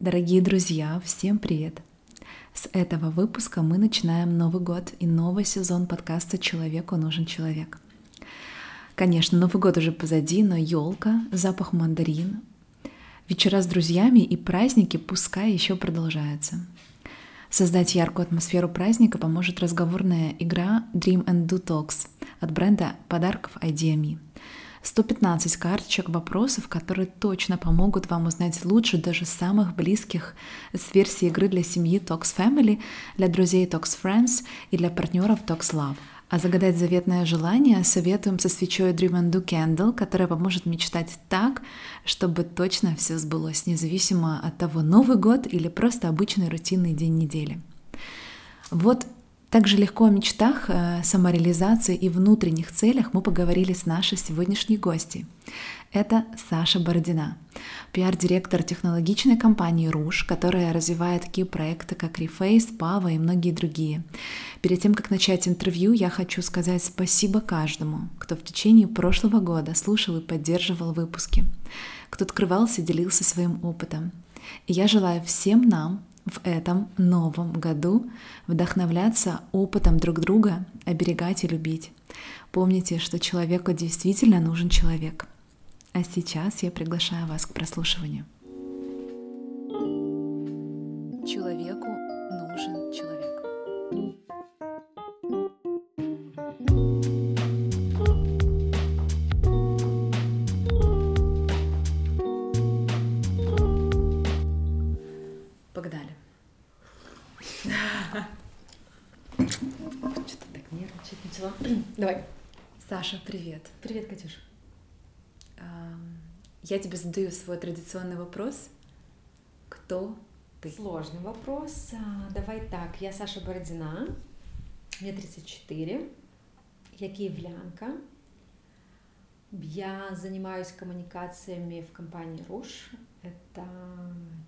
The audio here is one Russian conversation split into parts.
Дорогие друзья, всем привет! С этого выпуска мы начинаем Новый год и новый сезон подкаста «Человеку нужен человек». Конечно, Новый год уже позади, но елка, запах мандарин, вечера с друзьями и праздники пускай еще продолжаются. Создать яркую атмосферу праздника поможет разговорная игра Dream and Do Talks от бренда подарков IDME. 115 карточек вопросов, которые точно помогут вам узнать лучше даже самых близких с версии игры для семьи Talks Family, для друзей Talks Friends и для партнеров Talks Love. А загадать заветное желание советуем со свечой Dream and Do Candle, которая поможет мечтать так, чтобы точно все сбылось, независимо от того, Новый год или просто обычный рутинный день недели. Вот также легко о мечтах, э, самореализации и внутренних целях мы поговорили с нашей сегодняшней гостьей. Это Саша Бородина, пиар-директор технологичной компании «Руж», которая развивает такие проекты, как Reface, Пава и многие другие. Перед тем, как начать интервью, я хочу сказать спасибо каждому, кто в течение прошлого года слушал и поддерживал выпуски, кто открывался и делился своим опытом. И я желаю всем нам в этом новом году вдохновляться опытом друг друга, оберегать и любить. Помните, что человеку действительно нужен человек. А сейчас я приглашаю вас к прослушиванию. Человеку нужен человек. Давай. Саша, привет. Привет, Катюш. Я тебе задаю свой традиционный вопрос. Кто ты? Сложный вопрос. А, давай так. Я Саша Бородина. Мне 34. Я киевлянка. Я занимаюсь коммуникациями в компании Руш. Это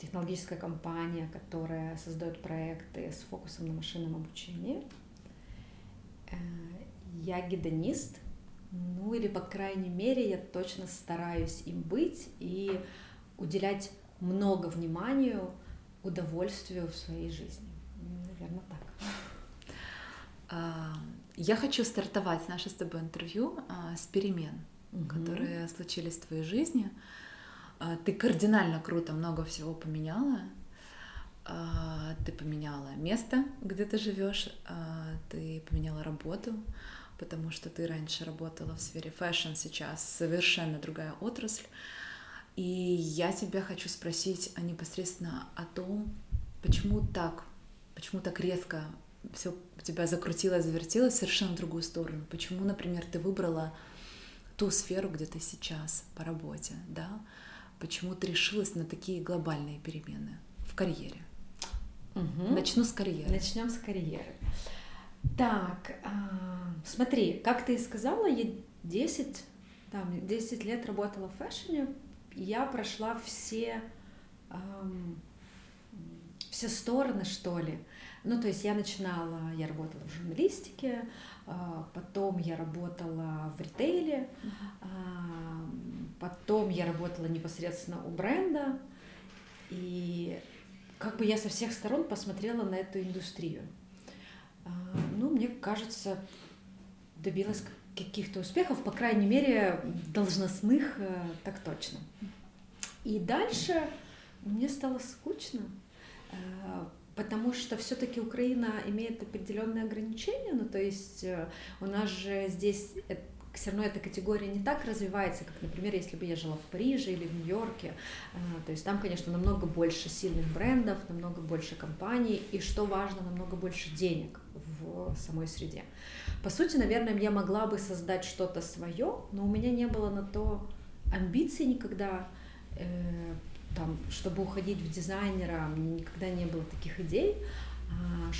технологическая компания, которая создает проекты с фокусом на машинном обучении. Э, я гедонист, ну или, по крайней мере, я точно стараюсь им быть и уделять много вниманию удовольствию в своей жизни. Наверное, так. А, я хочу стартовать наше с тобой интервью а, с перемен, угу. которые случились в твоей жизни. А, ты кардинально круто много всего поменяла. Ты поменяла место, где ты живешь, ты поменяла работу, потому что ты раньше работала в сфере fashion, сейчас совершенно другая отрасль. И я тебя хочу спросить непосредственно о том, почему так, почему так резко все у тебя закрутилось, завертелось совершенно в другую сторону. Почему, например, ты выбрала ту сферу, где ты сейчас по работе, да? Почему ты решилась на такие глобальные перемены в карьере? Угу. Начну с карьеры. Начнем с карьеры. Так, а, смотри, как ты и сказала, я 10, там, 10 лет работала в фэшне, я прошла все, эм, все стороны, что ли. Ну, то есть я начинала, я работала в журналистике, э, потом я работала в ритейле, э, потом я работала непосредственно у бренда, и как бы я со всех сторон посмотрела на эту индустрию. А, ну, мне кажется, добилась каких-то успехов, по крайней мере, должностных, э, так точно. И дальше мне стало скучно, э, потому что все-таки Украина имеет определенные ограничения, ну то есть э, у нас же здесь все равно эта категория не так развивается, как, например, если бы я жила в Париже или в Нью-Йорке. То есть там, конечно, намного больше сильных брендов, намного больше компаний, и, что важно, намного больше денег в самой среде. По сути, наверное, я могла бы создать что-то свое, но у меня не было на то амбиций никогда, э, там, чтобы уходить в дизайнера, меня никогда не было таких идей. А,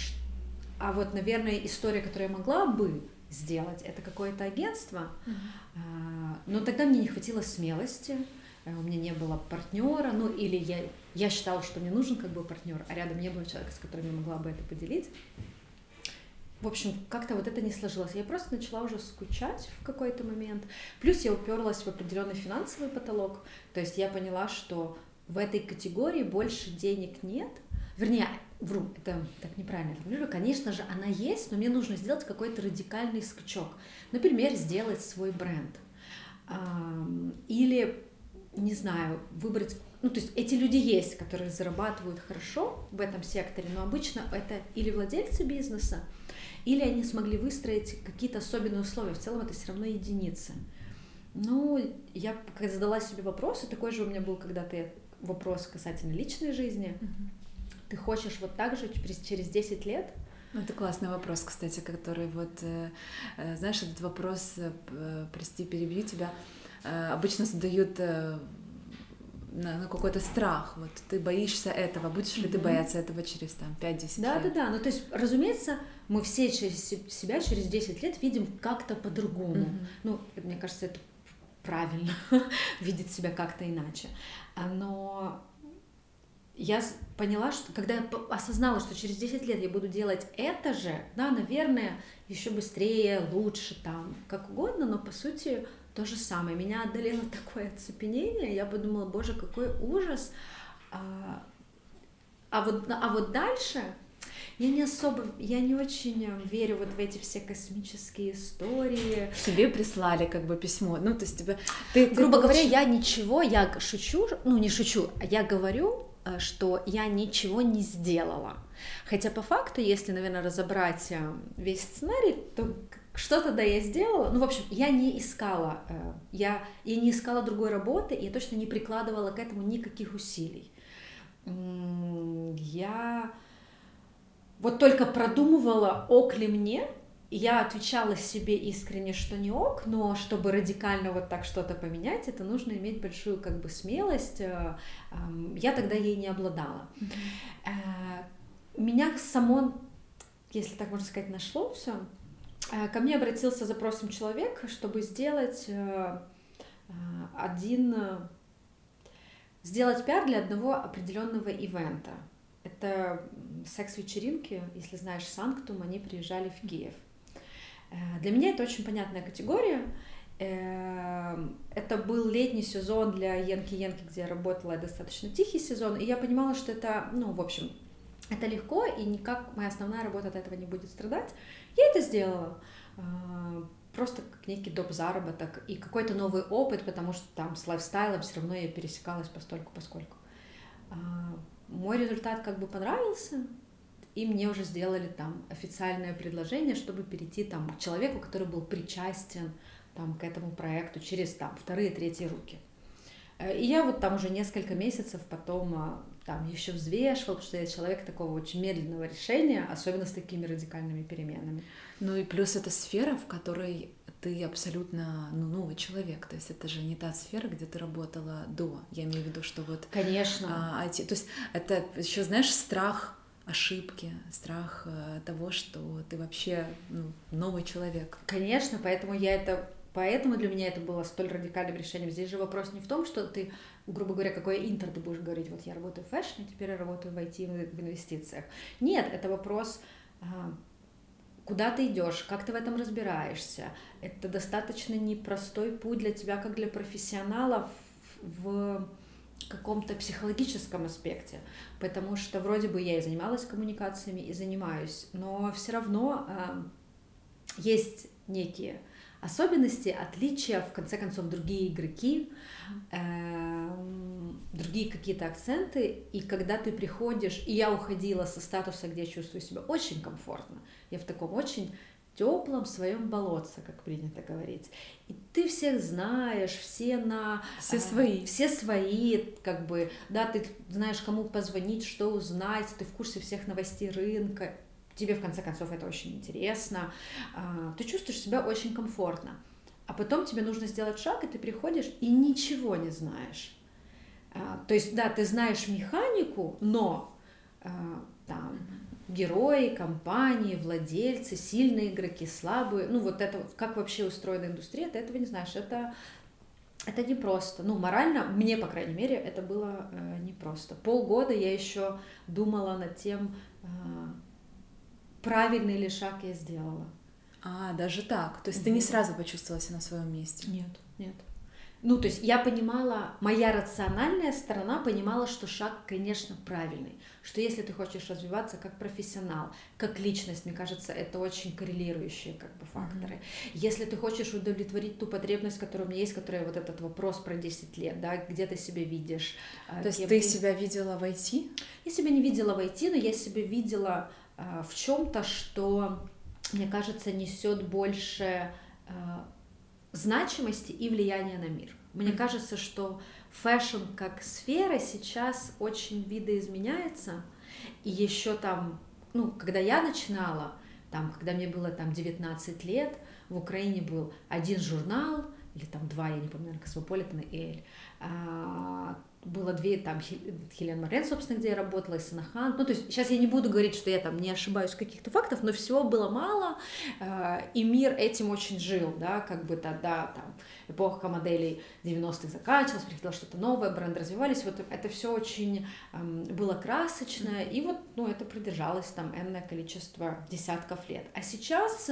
а вот, наверное, история, которую я могла бы сделать, это какое-то агентство, mm-hmm. но тогда мне не хватило смелости, э, у меня не было партнера, ну или я, я считала, что мне нужен как бы партнер, а рядом не было человека, с которым я могла бы это поделить в общем, как-то вот это не сложилось. Я просто начала уже скучать в какой-то момент. Плюс я уперлась в определенный финансовый потолок. То есть я поняла, что в этой категории больше денег нет, вернее, вру, это так неправильно формулирую, конечно же, она есть, но мне нужно сделать какой-то радикальный скачок. Например, сделать свой бренд. Или, не знаю, выбрать ну, то есть эти люди есть, которые зарабатывают хорошо в этом секторе, но обычно это или владельцы бизнеса, или они смогли выстроить какие-то особенные условия. В целом это все равно единицы. Ну, я когда задала себе и такой же у меня был когда-то вопрос касательно личной жизни. Mm-hmm. Ты хочешь вот так же через 10 лет? Ну, это классный вопрос, кстати, который вот, э, э, знаешь, этот вопрос, э, прости, перебью тебя, обычно задают на, на какой-то страх. Вот ты боишься этого, будешь ли ты бояться этого через там 5-10 да, лет? Да, да, да. Ну, то есть, разумеется, мы все через себя через 10 лет видим как-то по-другому. Mm-hmm. Ну, мне кажется, это правильно видеть себя как-то иначе. А, но я поняла, что когда я осознала, что через 10 лет я буду делать это же, да, наверное, еще быстрее, лучше там, как угодно, но по сути то же самое. Меня одолело такое оцепенение, я подумала, боже, какой ужас. А, а, вот, а вот дальше я не особо, я не очень верю вот в эти все космические истории. Тебе прислали как бы письмо, ну то есть тебе, ты, грубо ты говоря, я ничего, я шучу, ну не шучу, а я говорю, что я ничего не сделала. Хотя по факту, если, наверное, разобрать э, весь сценарий, то что-то да я сделала. Ну, в общем, я не искала, э, я, я не искала другой работы, я точно не прикладывала к этому никаких усилий. Я вот только продумывала, ок ли мне, я отвечала себе искренне, что не ок, но чтобы радикально вот так что-то поменять, это нужно иметь большую как бы смелость. Э, я тогда ей не обладала. Mm-hmm. Меня само, если так можно сказать, нашло все Э, ко мне обратился запросом человек, чтобы сделать э, э, один сделать пиар для одного определенного ивента. Это секс-вечеринки, если знаешь Санктум, они приезжали в Киев. Для меня это очень понятная категория. Это был летний сезон для Янки-Янки, где я работала, достаточно тихий сезон, и я понимала, что это, ну, в общем, это легко, и никак моя основная работа от этого не будет страдать. Я это сделала. А, просто как некий доп. заработок и какой-то новый опыт, потому что там с лайфстайлом все равно я пересекалась постольку поскольку. А, мой результат как бы понравился, и мне уже сделали там официальное предложение, чтобы перейти там к человеку, который был причастен там к этому проекту через там вторые, третьи руки. Э, и я вот там уже несколько месяцев потом а, там еще взвешивал, потому что я человек такого очень медленного решения, особенно с такими радикальными переменами. Ну и плюс это сфера, в которой ты абсолютно ну, новый человек. То есть это же не та сфера, где ты работала до. Я имею в виду, что вот... Конечно. А, а, то есть это еще, знаешь, страх ошибки, страх э, того, что ты вообще ну, новый человек. Конечно, поэтому я это Поэтому для меня это было столь радикальным решением. Здесь же вопрос не в том, что ты, грубо говоря, какой интер ты будешь говорить, вот я работаю в фэшне, теперь я работаю в IT, в инвестициях. Нет, это вопрос, а, куда ты идешь, как ты в этом разбираешься. Это достаточно непростой путь для тебя, как для профессионала в каком-то психологическом аспекте, потому что вроде бы я и занималась коммуникациями, и занимаюсь, но все равно э, есть некие особенности, отличия, в конце концов, другие игроки, э, другие какие-то акценты. И когда ты приходишь, и я уходила со статуса, где я чувствую себя очень комфортно, я в таком очень теплом своем болотце, как принято говорить. И ты всех знаешь, все на... Все э, свои. Все свои, как бы, да, ты знаешь, кому позвонить, что узнать, ты в курсе всех новостей рынка тебе в конце концов это очень интересно, а, ты чувствуешь себя очень комфортно. А потом тебе нужно сделать шаг, и ты приходишь и ничего не знаешь. А, то есть, да, ты знаешь механику, но там герои, компании, владельцы, сильные игроки, слабые, ну вот это, как вообще устроена индустрия, ты этого не знаешь. Это это непросто. Ну, морально, мне, по крайней мере, это было э, непросто. Полгода я еще думала над тем, э, правильный ли шаг я сделала. А, даже так. То есть mm-hmm. ты не сразу почувствовала себя на своем месте? Нет, нет. ну, то есть я понимала, моя рациональная сторона понимала, что шаг, конечно, правильный, что если ты хочешь развиваться как профессионал, как личность, мне кажется, это очень коррелирующие как бы факторы. Mm-hmm. Если ты хочешь удовлетворить ту потребность, которая у меня есть, которая вот этот вопрос про 10 лет, да, где ты себя видишь. А, то есть ты ты себя видела в IT? Я себя не видела в IT, но я себя видела э, в чем-то, что, мне кажется, несет больше э, значимости и влияния на мир. Мне кажется, что fashion как сфера сейчас очень видоизменяется. И еще там, ну, когда я начинала, там, когда мне было там 19 лет, в Украине был один журнал, или там два, я не помню, Космополитен и Elle, а, было две, там, Helen Marlen, собственно, где я работала, и Sanahunt. Ну, то есть сейчас я не буду говорить, что я там не ошибаюсь в каких-то фактах, но всего было мало, э, и мир этим очень жил, да, как бы тогда там эпоха моделей 90-х заканчивалась, приходило что-то новое, бренды развивались, вот это все очень э, было красочно, и вот, ну, это продержалось там энное количество десятков лет. А сейчас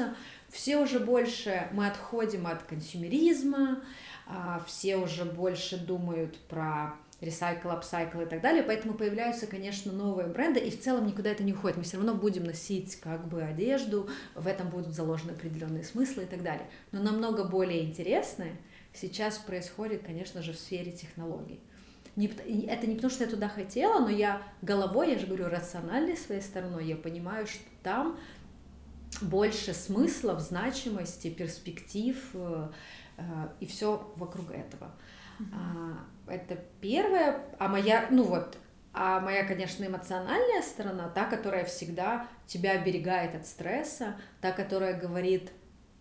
все уже больше, мы отходим от консюмеризма, э, все уже больше думают про recycle, upcycle и так далее, поэтому появляются, конечно, новые бренды, и в целом никуда это не уходит, мы все равно будем носить как бы одежду, в этом будут заложены определенные смыслы и так далее. Но намного более интересное сейчас происходит, конечно же, в сфере технологий. Это не потому, что я туда хотела, но я головой, я же говорю, рациональной своей стороной, я понимаю, что там больше смыслов, значимости, перспектив э, э, и все вокруг этого. Mm-hmm. Это первое. А моя, ну вот, а моя, конечно, эмоциональная сторона, та, которая всегда тебя оберегает от стресса, та, которая говорит,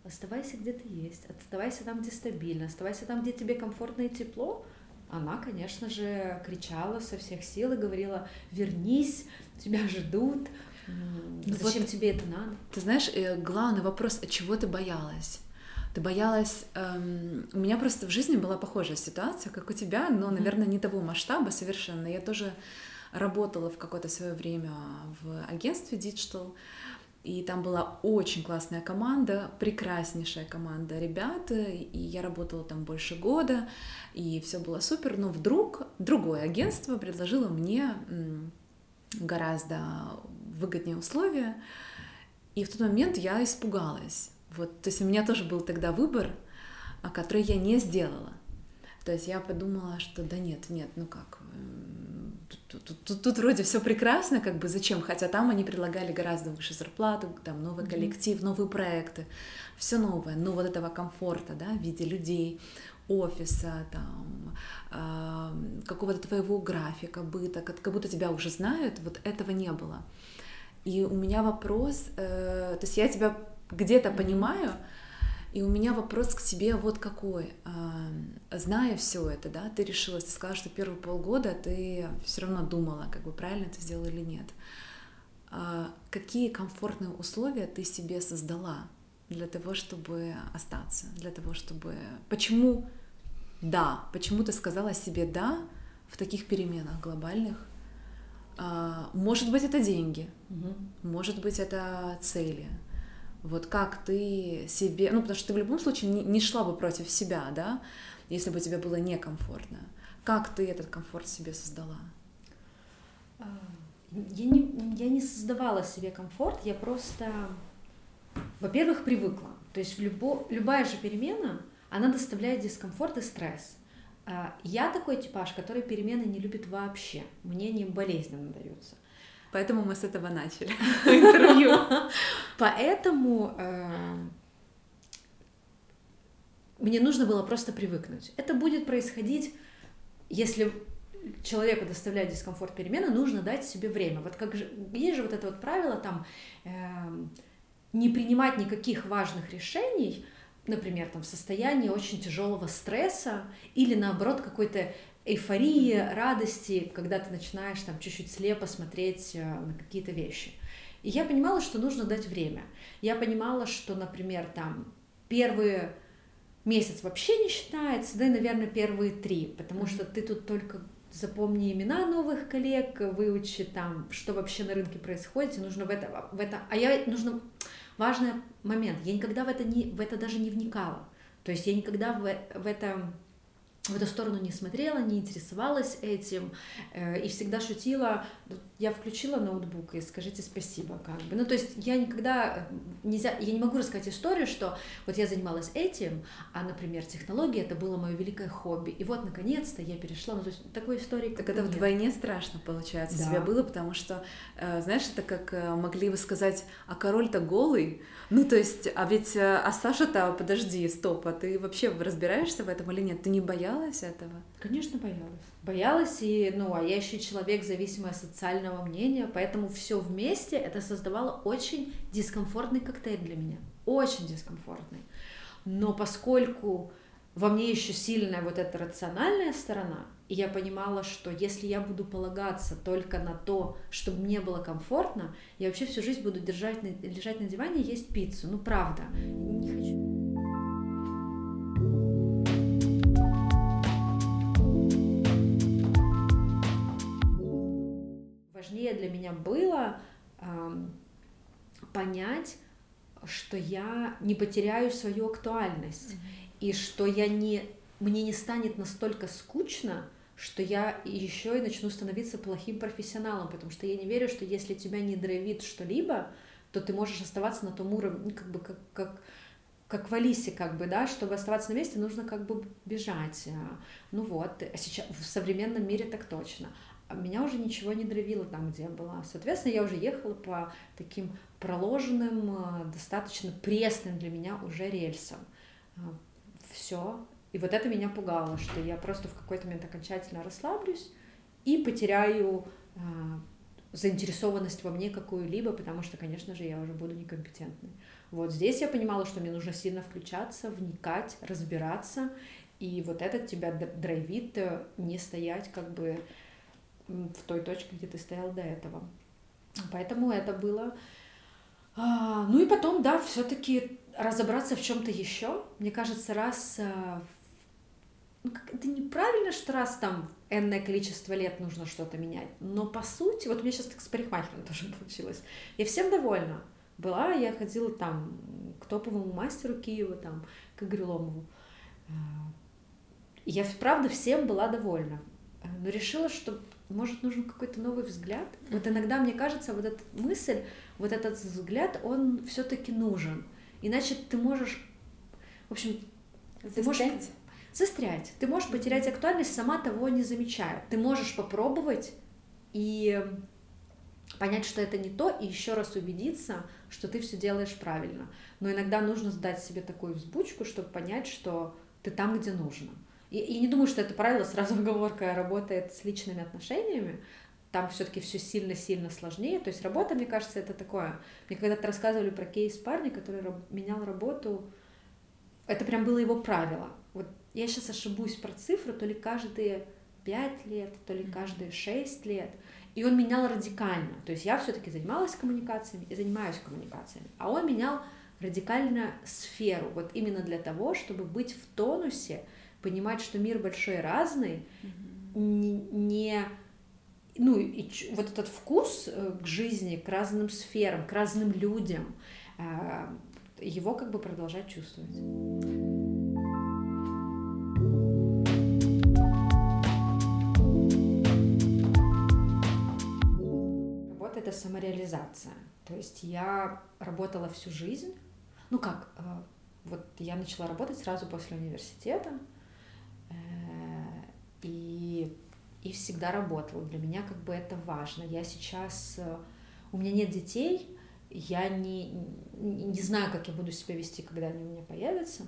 оставайся где ты есть, оставайся там, где стабильно, оставайся там, где тебе комфортно и тепло, она, конечно же, кричала со всех сил и говорила, вернись, тебя ждут, зачем вот, тебе это надо? Ты знаешь, э, главный вопрос, от чего ты боялась? Ты боялась... Эм, у меня просто в жизни была похожая ситуация, как у тебя, но, наверное, не того масштаба совершенно. Я тоже работала в какое-то свое время в агентстве Digital, и там была очень классная команда, прекраснейшая команда ребят, и я работала там больше года, и все было супер, но вдруг другое агентство предложило мне гораздо выгоднее условия, и в тот момент я испугалась. Вот, то есть у меня тоже был тогда выбор, а, который я не сделала. То есть я подумала, что да нет, нет, ну как, тут, тут, тут, тут вроде все прекрасно, как бы зачем, хотя там они предлагали гораздо выше зарплату, там новый коллектив, новые проекты, все новое, но вот этого комфорта, да, в виде людей, офиса, там, э, какого-то твоего графика, быта, как, как будто тебя уже знают, вот этого не было. И у меня вопрос, э, то есть я тебя где-то понимаю, и у меня вопрос к тебе вот какой. Зная все это, да, ты решилась, ты сказала, что первые полгода ты все равно думала, как бы правильно это сделала или нет. А, какие комфортные условия ты себе создала для того, чтобы остаться, для того, чтобы... Почему да? Почему ты сказала себе да в таких переменах глобальных? А, может быть, это деньги, угу. может быть, это цели, вот как ты себе, ну потому что ты в любом случае не, не шла бы против себя, да, если бы тебе было некомфортно. Как ты этот комфорт себе создала? А, я не, я не создавала себе комфорт, я просто, во-первых, привыкла. То есть любо, любая же перемена, она доставляет дискомфорт и стресс. А, я такой типаж, который перемены не любит вообще. Мне не болезненно даются. Поэтому мы с этого начали интервью. Поэтому э, мне нужно было просто привыкнуть. Это будет происходить, если человеку доставляет дискомфорт перемены, нужно дать себе время. Вот как же, есть же вот это вот правило там э, не принимать никаких важных решений, например, там в состоянии очень тяжелого стресса или наоборот какой-то эйфории, радости, когда ты начинаешь там чуть-чуть слепо смотреть э, на какие-то вещи. И я понимала, что нужно дать время. Я понимала, что, например, там первые месяц вообще не считается, да и, наверное, первые три, потому что ты тут только запомни имена новых коллег, выучи там, что вообще на рынке происходит, и нужно в это, в это, а я нужно важный момент, я никогда в это не, в это даже не вникала, то есть я никогда в, в это в эту сторону не смотрела, не интересовалась этим э, и всегда шутила. Я включила ноутбук и скажите спасибо, как бы. Ну, то есть я никогда э, нельзя, я не могу рассказать историю, что вот я занималась этим, а, например, технология это было мое великое хобби. И вот наконец-то я перешла. Ну, то есть такой истории. Так это нет. вдвойне страшно получается да. тебе было, потому что, э, знаешь, это как э, могли бы сказать, а король-то голый. Ну, то есть, а ведь, э, а Саша-то, подожди, стоп, а ты вообще разбираешься в этом или нет? Ты не боялась этого? Конечно, боялась. Боялась, и, ну, а я еще человек, зависимый от социального мнения, поэтому все вместе это создавало очень дискомфортный коктейль для меня. Очень дискомфортный. Но поскольку во мне еще сильная вот эта рациональная сторона, и я понимала, что если я буду полагаться только на то, чтобы мне было комфортно, я вообще всю жизнь буду держать лежать на диване и есть пиццу. Ну, правда. Не хочу. Важнее для меня было э, понять, что я не потеряю свою актуальность, mm-hmm. и что я не, мне не станет настолько скучно, что я еще и начну становиться плохим профессионалом, потому что я не верю, что если тебя не драйвит что-либо, то ты можешь оставаться на том уровне, ну, как бы как, как, как в Алисе, как бы, да, чтобы оставаться на месте, нужно как бы бежать. Ну вот, а сейчас в современном мире так точно. А меня уже ничего не драйвило там, где я была. Соответственно, я уже ехала по таким проложенным, э, достаточно пресным для меня уже рельсам. Все, и вот это меня пугало, что я просто в какой-то момент окончательно расслаблюсь и потеряю э, заинтересованность во мне какую-либо, потому что, конечно же, я уже буду некомпетентной. Вот здесь я понимала, что мне нужно сильно включаться, вникать, разбираться, и вот это тебя драйвит э, не стоять как бы в той точке, где ты стоял до этого. Поэтому это было... А, ну и потом, да, все-таки разобраться в чем-то еще. Мне кажется, раз э, ну, как, это неправильно, что раз там энное количество лет нужно что-то менять, но по сути, вот у меня сейчас так с парикмахером тоже получилось, я всем довольна была, я ходила там к топовому мастеру Киева, там, к Игорю Ломову. Э, я, правда, всем была довольна, э, но решила, что, может, нужен какой-то новый взгляд. Вот иногда, мне кажется, вот эта мысль, вот этот взгляд, он все-таки нужен. Иначе ты можешь, в общем, ты можешь застрять. Ты можешь потерять актуальность, сама того не замечая. Ты можешь попробовать и понять, что это не то, и еще раз убедиться, что ты все делаешь правильно. Но иногда нужно сдать себе такую взбучку, чтобы понять, что ты там, где нужно. И, и не думаю, что это правило сразу оговорка работает с личными отношениями. Там все-таки все сильно-сильно сложнее. То есть работа, мне кажется, это такое. Мне когда-то рассказывали про кейс парня, который менял работу. Это прям было его правило. Вот я сейчас ошибусь про цифру, то ли каждые 5 лет, то ли каждые 6 лет. И он менял радикально. То есть я все-таки занималась коммуникациями и занимаюсь коммуникациями. А он менял радикально сферу. Вот именно для того, чтобы быть в тонусе, понимать, что мир большой и разный, не, не ну, и вот этот вкус э, к жизни, к разным сферам, к разным людям, э, его как бы продолжать чувствовать. Самореализация. То есть я работала всю жизнь. Ну как, э, вот я начала работать сразу после университета э, и, и всегда работала. Для меня как бы это важно. Я сейчас... Э, у меня нет детей, я не, не знаю, как я буду себя вести, когда они у меня появятся,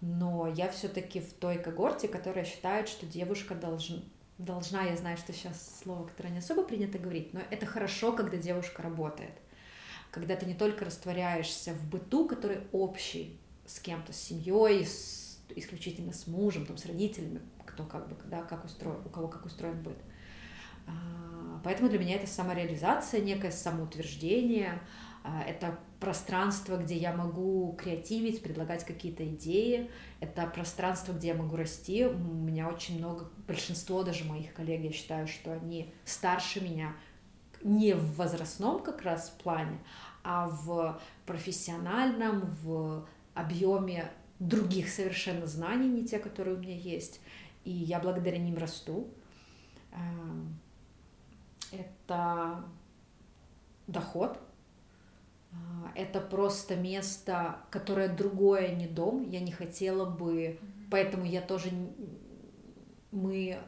но я все-таки в той когорте, которая считает, что девушка должна, должна, я знаю, что сейчас слово, которое не особо принято говорить, но это хорошо, когда девушка работает. Когда ты не только растворяешься в быту, который общий с кем-то, с семьей, с, исключительно с мужем, там, с родителями, кто как бы, да, как устроен, у кого как устроен быт. А, поэтому для меня это самореализация, некое самоутверждение, это пространство, где я могу креативить, предлагать какие-то идеи. Это пространство, где я могу расти. У меня очень много, большинство даже моих коллег, я считаю, что они старше меня не в возрастном как раз плане, а в профессиональном, в объеме других совершенно знаний, не те, которые у меня есть. и я благодаря ним расту. Эм, это доход, это просто место, которое другое, не дом. Я не хотела бы, поэтому я тоже мы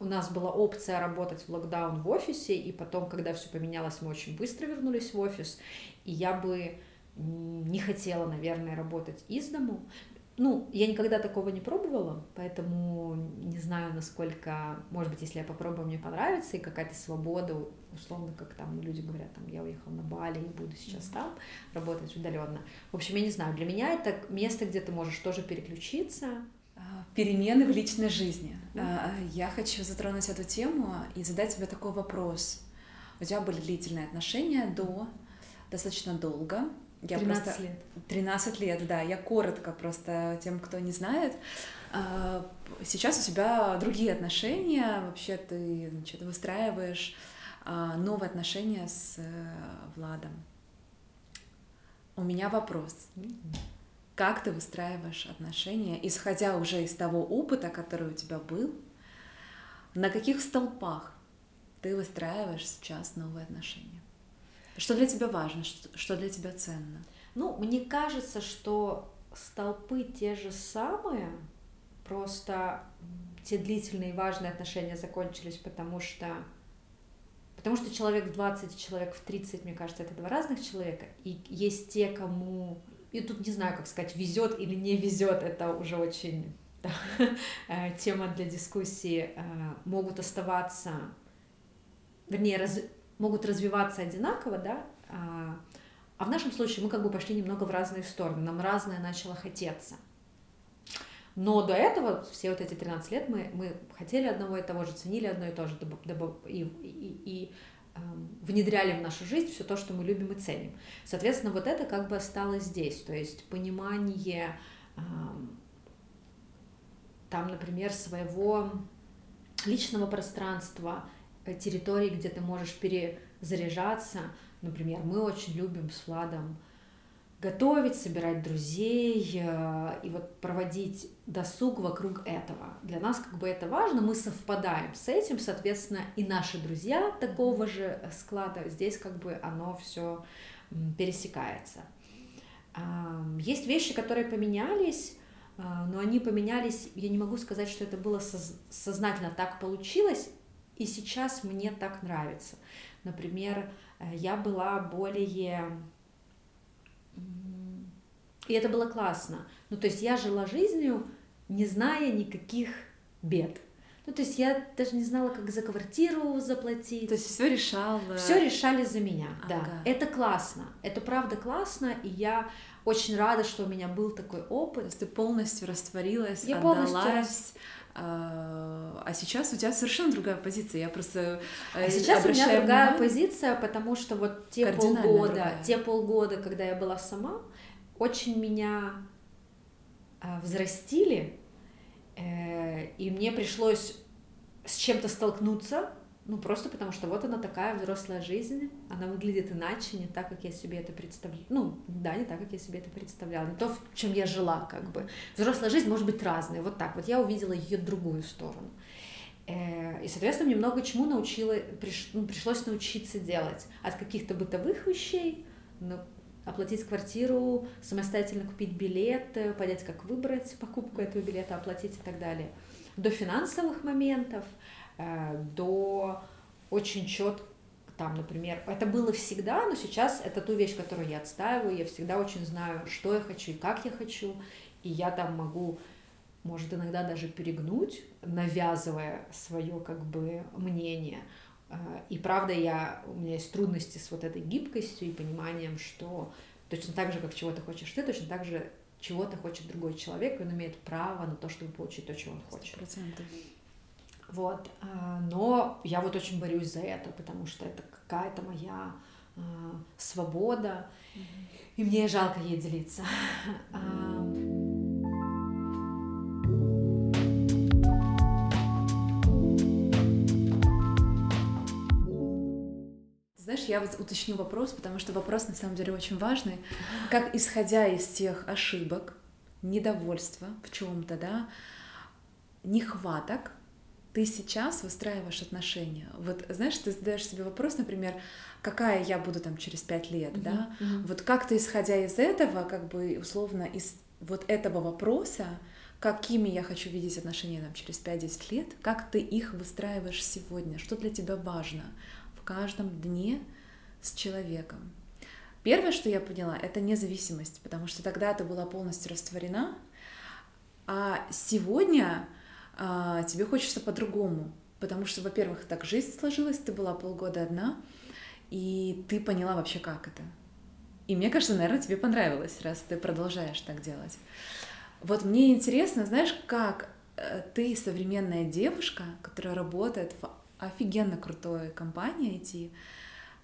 у нас была опция работать в локдаун в офисе, и потом, когда все поменялось, мы очень быстро вернулись в офис, и я бы не хотела, наверное, работать из дому. Ну, я никогда такого не пробовала, поэтому не знаю, насколько, может быть, если я попробую, мне понравится, и какая-то свобода, условно, как там люди говорят, там, я уехал на Бали и буду сейчас там работать удаленно. В общем, я не знаю, для меня это место, где ты можешь тоже переключиться, а, перемены в личной жизни. Mm-hmm. Я хочу затронуть эту тему и задать тебе такой вопрос. У тебя были длительные отношения до достаточно долго. Я 13 просто... лет. 13 лет, да. Я коротко просто тем, кто не знает. А, сейчас у тебя другие отношения. Вообще ты значит, выстраиваешь новые отношения с э, Владом. У меня вопрос. Как ты выстраиваешь отношения, исходя уже из того опыта, который у тебя был, на каких столпах ты выстраиваешь сейчас новые отношения? Что для тебя важно, что для тебя ценно? Ну, мне кажется, что столпы те же самые, просто те длительные и важные отношения закончились, потому что Потому что человек в 20 человек в 30, мне кажется, это два разных человека. И есть те, кому и тут не знаю, как сказать, везет или не везет, это уже очень да, э, тема для дискуссии. Э, могут оставаться, вернее, раз, могут развиваться одинаково, да, а, а в нашем случае мы как бы пошли немного в разные стороны, нам разное начало хотеться. Но до этого, все вот эти 13 лет, мы, мы хотели одного и того же, ценили одно и то же, и, и, и Эм, внедряли в нашу жизнь все то, что мы любим и ценим. Соответственно, вот это как бы осталось здесь, то есть понимание эм, там, например, своего личного пространства, территории, где ты можешь перезаряжаться. Например, мы очень любим с Владом готовить, собирать друзей э, и вот проводить досуг вокруг этого. Для нас как бы это важно, мы совпадаем с этим, соответственно, и наши друзья такого же склада, здесь как бы оно все пересекается. Есть вещи, которые поменялись, э, но они поменялись, я не могу сказать, что это было сознательно так получилось, и сейчас мне так нравится. Например, э, я была более и это было классно. Ну, то есть я жила жизнью, не зная никаких бед. Ну, то есть я даже не знала, как за квартиру заплатить. То есть все решала. Все решали за меня, ага. да. Это классно. Это правда классно, и я очень рада, что у меня был такой опыт. Ты полностью растворилась, я отдалась. Полностью... А сейчас у тебя совершенно другая позиция. Я просто а сейчас у меня другая внимание. позиция, потому что вот те полгода, другая. те полгода, когда я была сама, очень меня а, взрастили, э, и мне пришлось с чем-то столкнуться, ну, просто потому что вот она такая взрослая жизнь, она выглядит иначе, не так, как я себе это представляла. Ну, да, не так, как я себе это представляла, не то, в чем я жила, как бы. Взрослая жизнь может быть разной, вот так. Вот я увидела ее другую сторону. Э, и, соответственно, мне много чему научила, приш, ну, пришлось научиться делать. От каких-то бытовых вещей, ну, оплатить квартиру, самостоятельно купить билет, э, понять, как выбрать покупку этого билета, оплатить и так далее, до финансовых моментов – до очень четко там, например, это было всегда, но сейчас это ту вещь, которую я отстаиваю, я всегда очень знаю, что я хочу и как я хочу, и я там могу, может, иногда даже перегнуть, навязывая свое как бы мнение. Э, и правда, я, у меня есть трудности с вот этой гибкостью и пониманием, что точно так же, как чего ты хочешь ты, точно так же чего-то хочет другой человек, и он имеет право на то, чтобы получить то, чего он хочет. 100%. Вот. А, но я вот очень борюсь за это, потому что это какая-то моя а, свобода, и мне жалко ей делиться. А, Знаешь, я вот уточню вопрос, потому что вопрос на самом деле очень важный. Как исходя из тех ошибок, недовольства в чем-то, да, нехваток ты сейчас выстраиваешь отношения. Вот знаешь, ты задаешь себе вопрос, например, какая я буду там через пять лет, uh-huh, да? Uh-huh. Вот как ты, исходя из этого, как бы условно из вот этого вопроса, какими я хочу видеть отношения там, через 5-10 лет, как ты их выстраиваешь сегодня, что для тебя важно в каждом дне с человеком. Первое, что я поняла, это независимость, потому что тогда ты была полностью растворена, а сегодня тебе хочется по-другому, потому что, во-первых, так жизнь сложилась, ты была полгода одна, и ты поняла вообще, как это. И мне кажется, наверное, тебе понравилось, раз ты продолжаешь так делать. Вот мне интересно, знаешь, как э, ты, современная девушка, которая работает в офигенно крутой компании IT,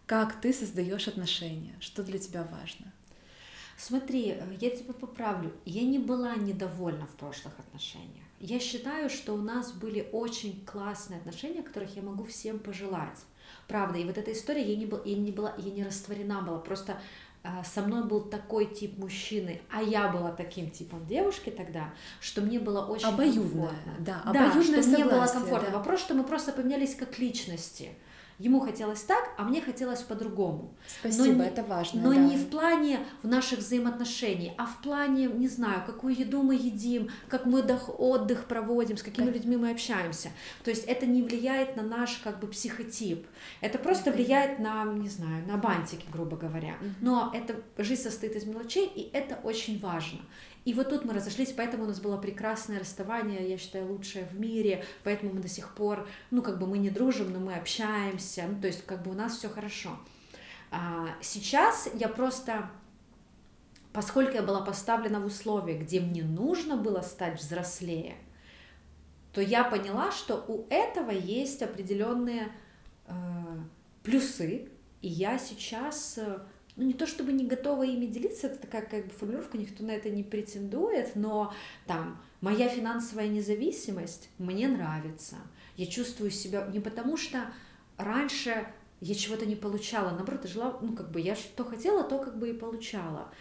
как ты создаешь отношения, что для тебя важно? Смотри, э, я тебя поправлю. Я не была недовольна в прошлых отношениях. Я считаю, что у нас были очень классные отношения, которых я могу всем пожелать. Правда, и вот эта история, я не, был, я не была, я не растворена была, просто э, со мной был такой тип мужчины, а я была таким типом девушки тогда, что мне было очень обоюдная, комфортно. Да, обоюдная да, что мне было комфортно. Да. Вопрос, что мы просто поменялись как личности. Ему хотелось так, а мне хотелось по-другому. Спасибо, но, это важно. Но да. не в плане в наших взаимоотношений, а в плане, не знаю, какую еду мы едим, как мы отдых проводим, с какими как... людьми мы общаемся. То есть это не влияет на наш как бы психотип. Это просто влияет на, не знаю, на бантики, грубо говоря. Но это жизнь состоит из мелочей, и это очень важно. И вот тут мы разошлись, поэтому у нас было прекрасное расставание, я считаю, лучшее в мире, поэтому мы до сих пор, ну, как бы мы не дружим, но мы общаемся, ну, то есть, как бы у нас все хорошо. А сейчас я просто, поскольку я была поставлена в условия, где мне нужно было стать взрослее, то я поняла, что у этого есть определенные э, плюсы, и я сейчас э, ну не то чтобы не готова ими делиться, это такая как бы формулировка, никто на это не претендует, но там моя финансовая независимость мне нравится. Я чувствую себя не потому, что раньше я чего-то не получала, наоборот, я жила, ну как бы я что хотела, то как бы и получала.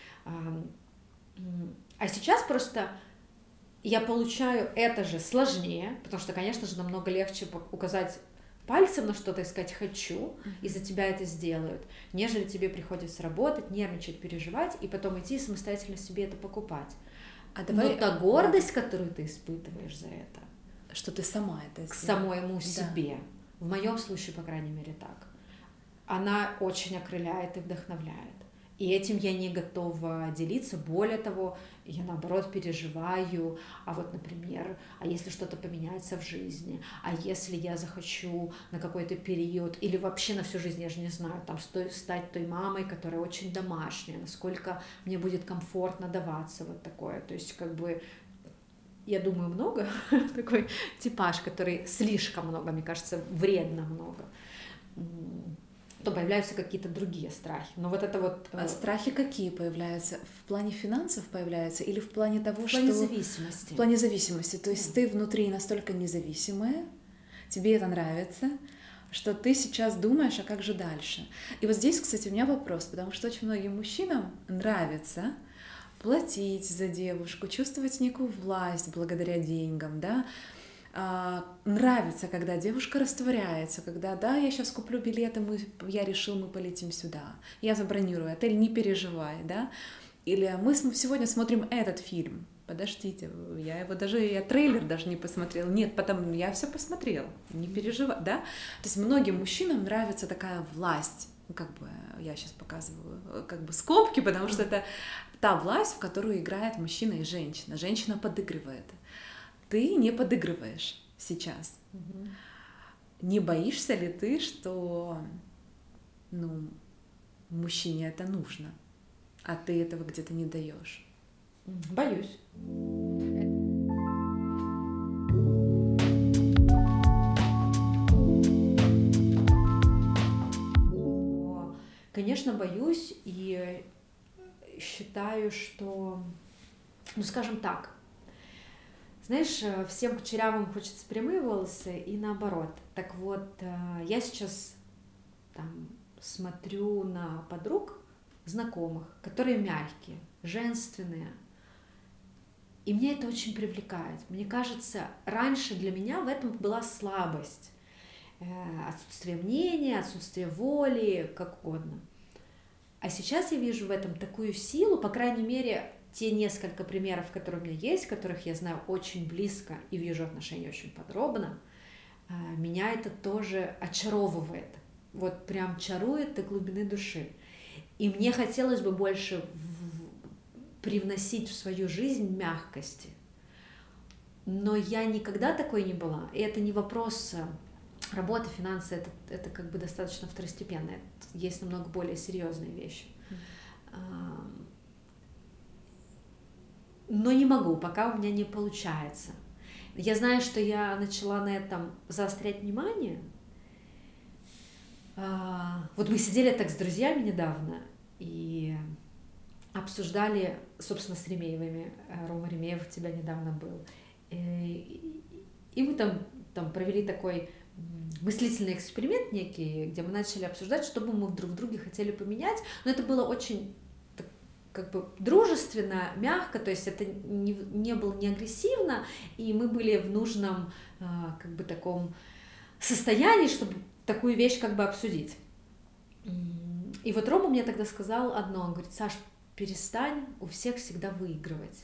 А сейчас просто я получаю это же сложнее, потому что, конечно же, намного легче указать пальцем на что-то искать «хочу», и за тебя это сделают, нежели тебе приходится работать, нервничать, переживать, и потом идти и самостоятельно себе это покупать. А давай... Но та гордость, которую ты испытываешь за это, что ты сама это сделала. К самому да. себе. В моем случае, по крайней мере, так. Она очень окрыляет и вдохновляет. И этим я не готова делиться. Более того, я наоборот переживаю, а вот, например, а если что-то поменяется в жизни, а если я захочу на какой-то период или вообще на всю жизнь, я же не знаю, там стать той мамой, которая очень домашняя, насколько мне будет комфортно даваться вот такое. То есть как бы я думаю, много, такой типаж, который слишком много, мне кажется, вредно много то появляются какие-то другие страхи. Но вот это вот... А страхи какие появляются? В плане финансов появляются или в плане того, в что... В плане зависимости. В плане зависимости. То есть ты внутри настолько независимая, тебе это нравится, что ты сейчас думаешь, а как же дальше? И вот здесь, кстати, у меня вопрос, потому что очень многим мужчинам нравится платить за девушку, чувствовать некую власть благодаря деньгам, да, нравится, когда девушка растворяется, когда, да, я сейчас куплю билеты, мы, я решил, мы полетим сюда, я забронирую отель, не переживай, да, или мы сегодня смотрим этот фильм, подождите, я его даже, я трейлер даже не посмотрел, нет, потом я все посмотрел, не переживай, да, то есть многим мужчинам нравится такая власть, как бы я сейчас показываю как бы скобки, потому что это та власть, в которую играет мужчина и женщина, женщина подыгрывает, ты не подыгрываешь сейчас. Угу. Не боишься ли ты, что ну, мужчине это нужно, а ты этого где-то не даешь? Боюсь. Конечно, боюсь и считаю, что, ну, скажем так, знаешь, э, всем кучерявым хочется прямые волосы и наоборот. Так вот, э, я сейчас там смотрю на подруг, знакомых, которые мягкие, женственные. И мне это очень привлекает. Мне кажется, раньше для меня в этом была слабость. Э, отсутствие мнения, отсутствие воли, как угодно. А сейчас я вижу в этом такую силу, по крайней мере, те несколько примеров, которые у меня есть, которых я знаю очень близко и вижу отношения очень подробно, э, меня это тоже очаровывает. Вот прям чарует до глубины души. И мне хотелось бы больше привносить в свою жизнь мягкости. Но я никогда такой не была. И это не вопрос э, работы, финансы, это, это как бы достаточно второстепенно. Есть намного более серьезные вещи. Но не могу, пока у меня не получается. Я знаю, что я начала на этом заострять внимание. А, вот мы сидели так с друзьями недавно и обсуждали, собственно, с Ремеевыми. Э, Рома Ремеев у тебя недавно был. И, и мы там, там провели такой мыслительный эксперимент некий, где мы начали обсуждать, что бы мы друг друге хотели поменять. Но это было очень как бы дружественно, мягко, то есть это не, не было не агрессивно, и мы были в нужном а, как бы таком состоянии, чтобы такую вещь как бы обсудить. И вот Рома мне тогда сказал одно, он говорит, Саш, перестань у всех всегда выигрывать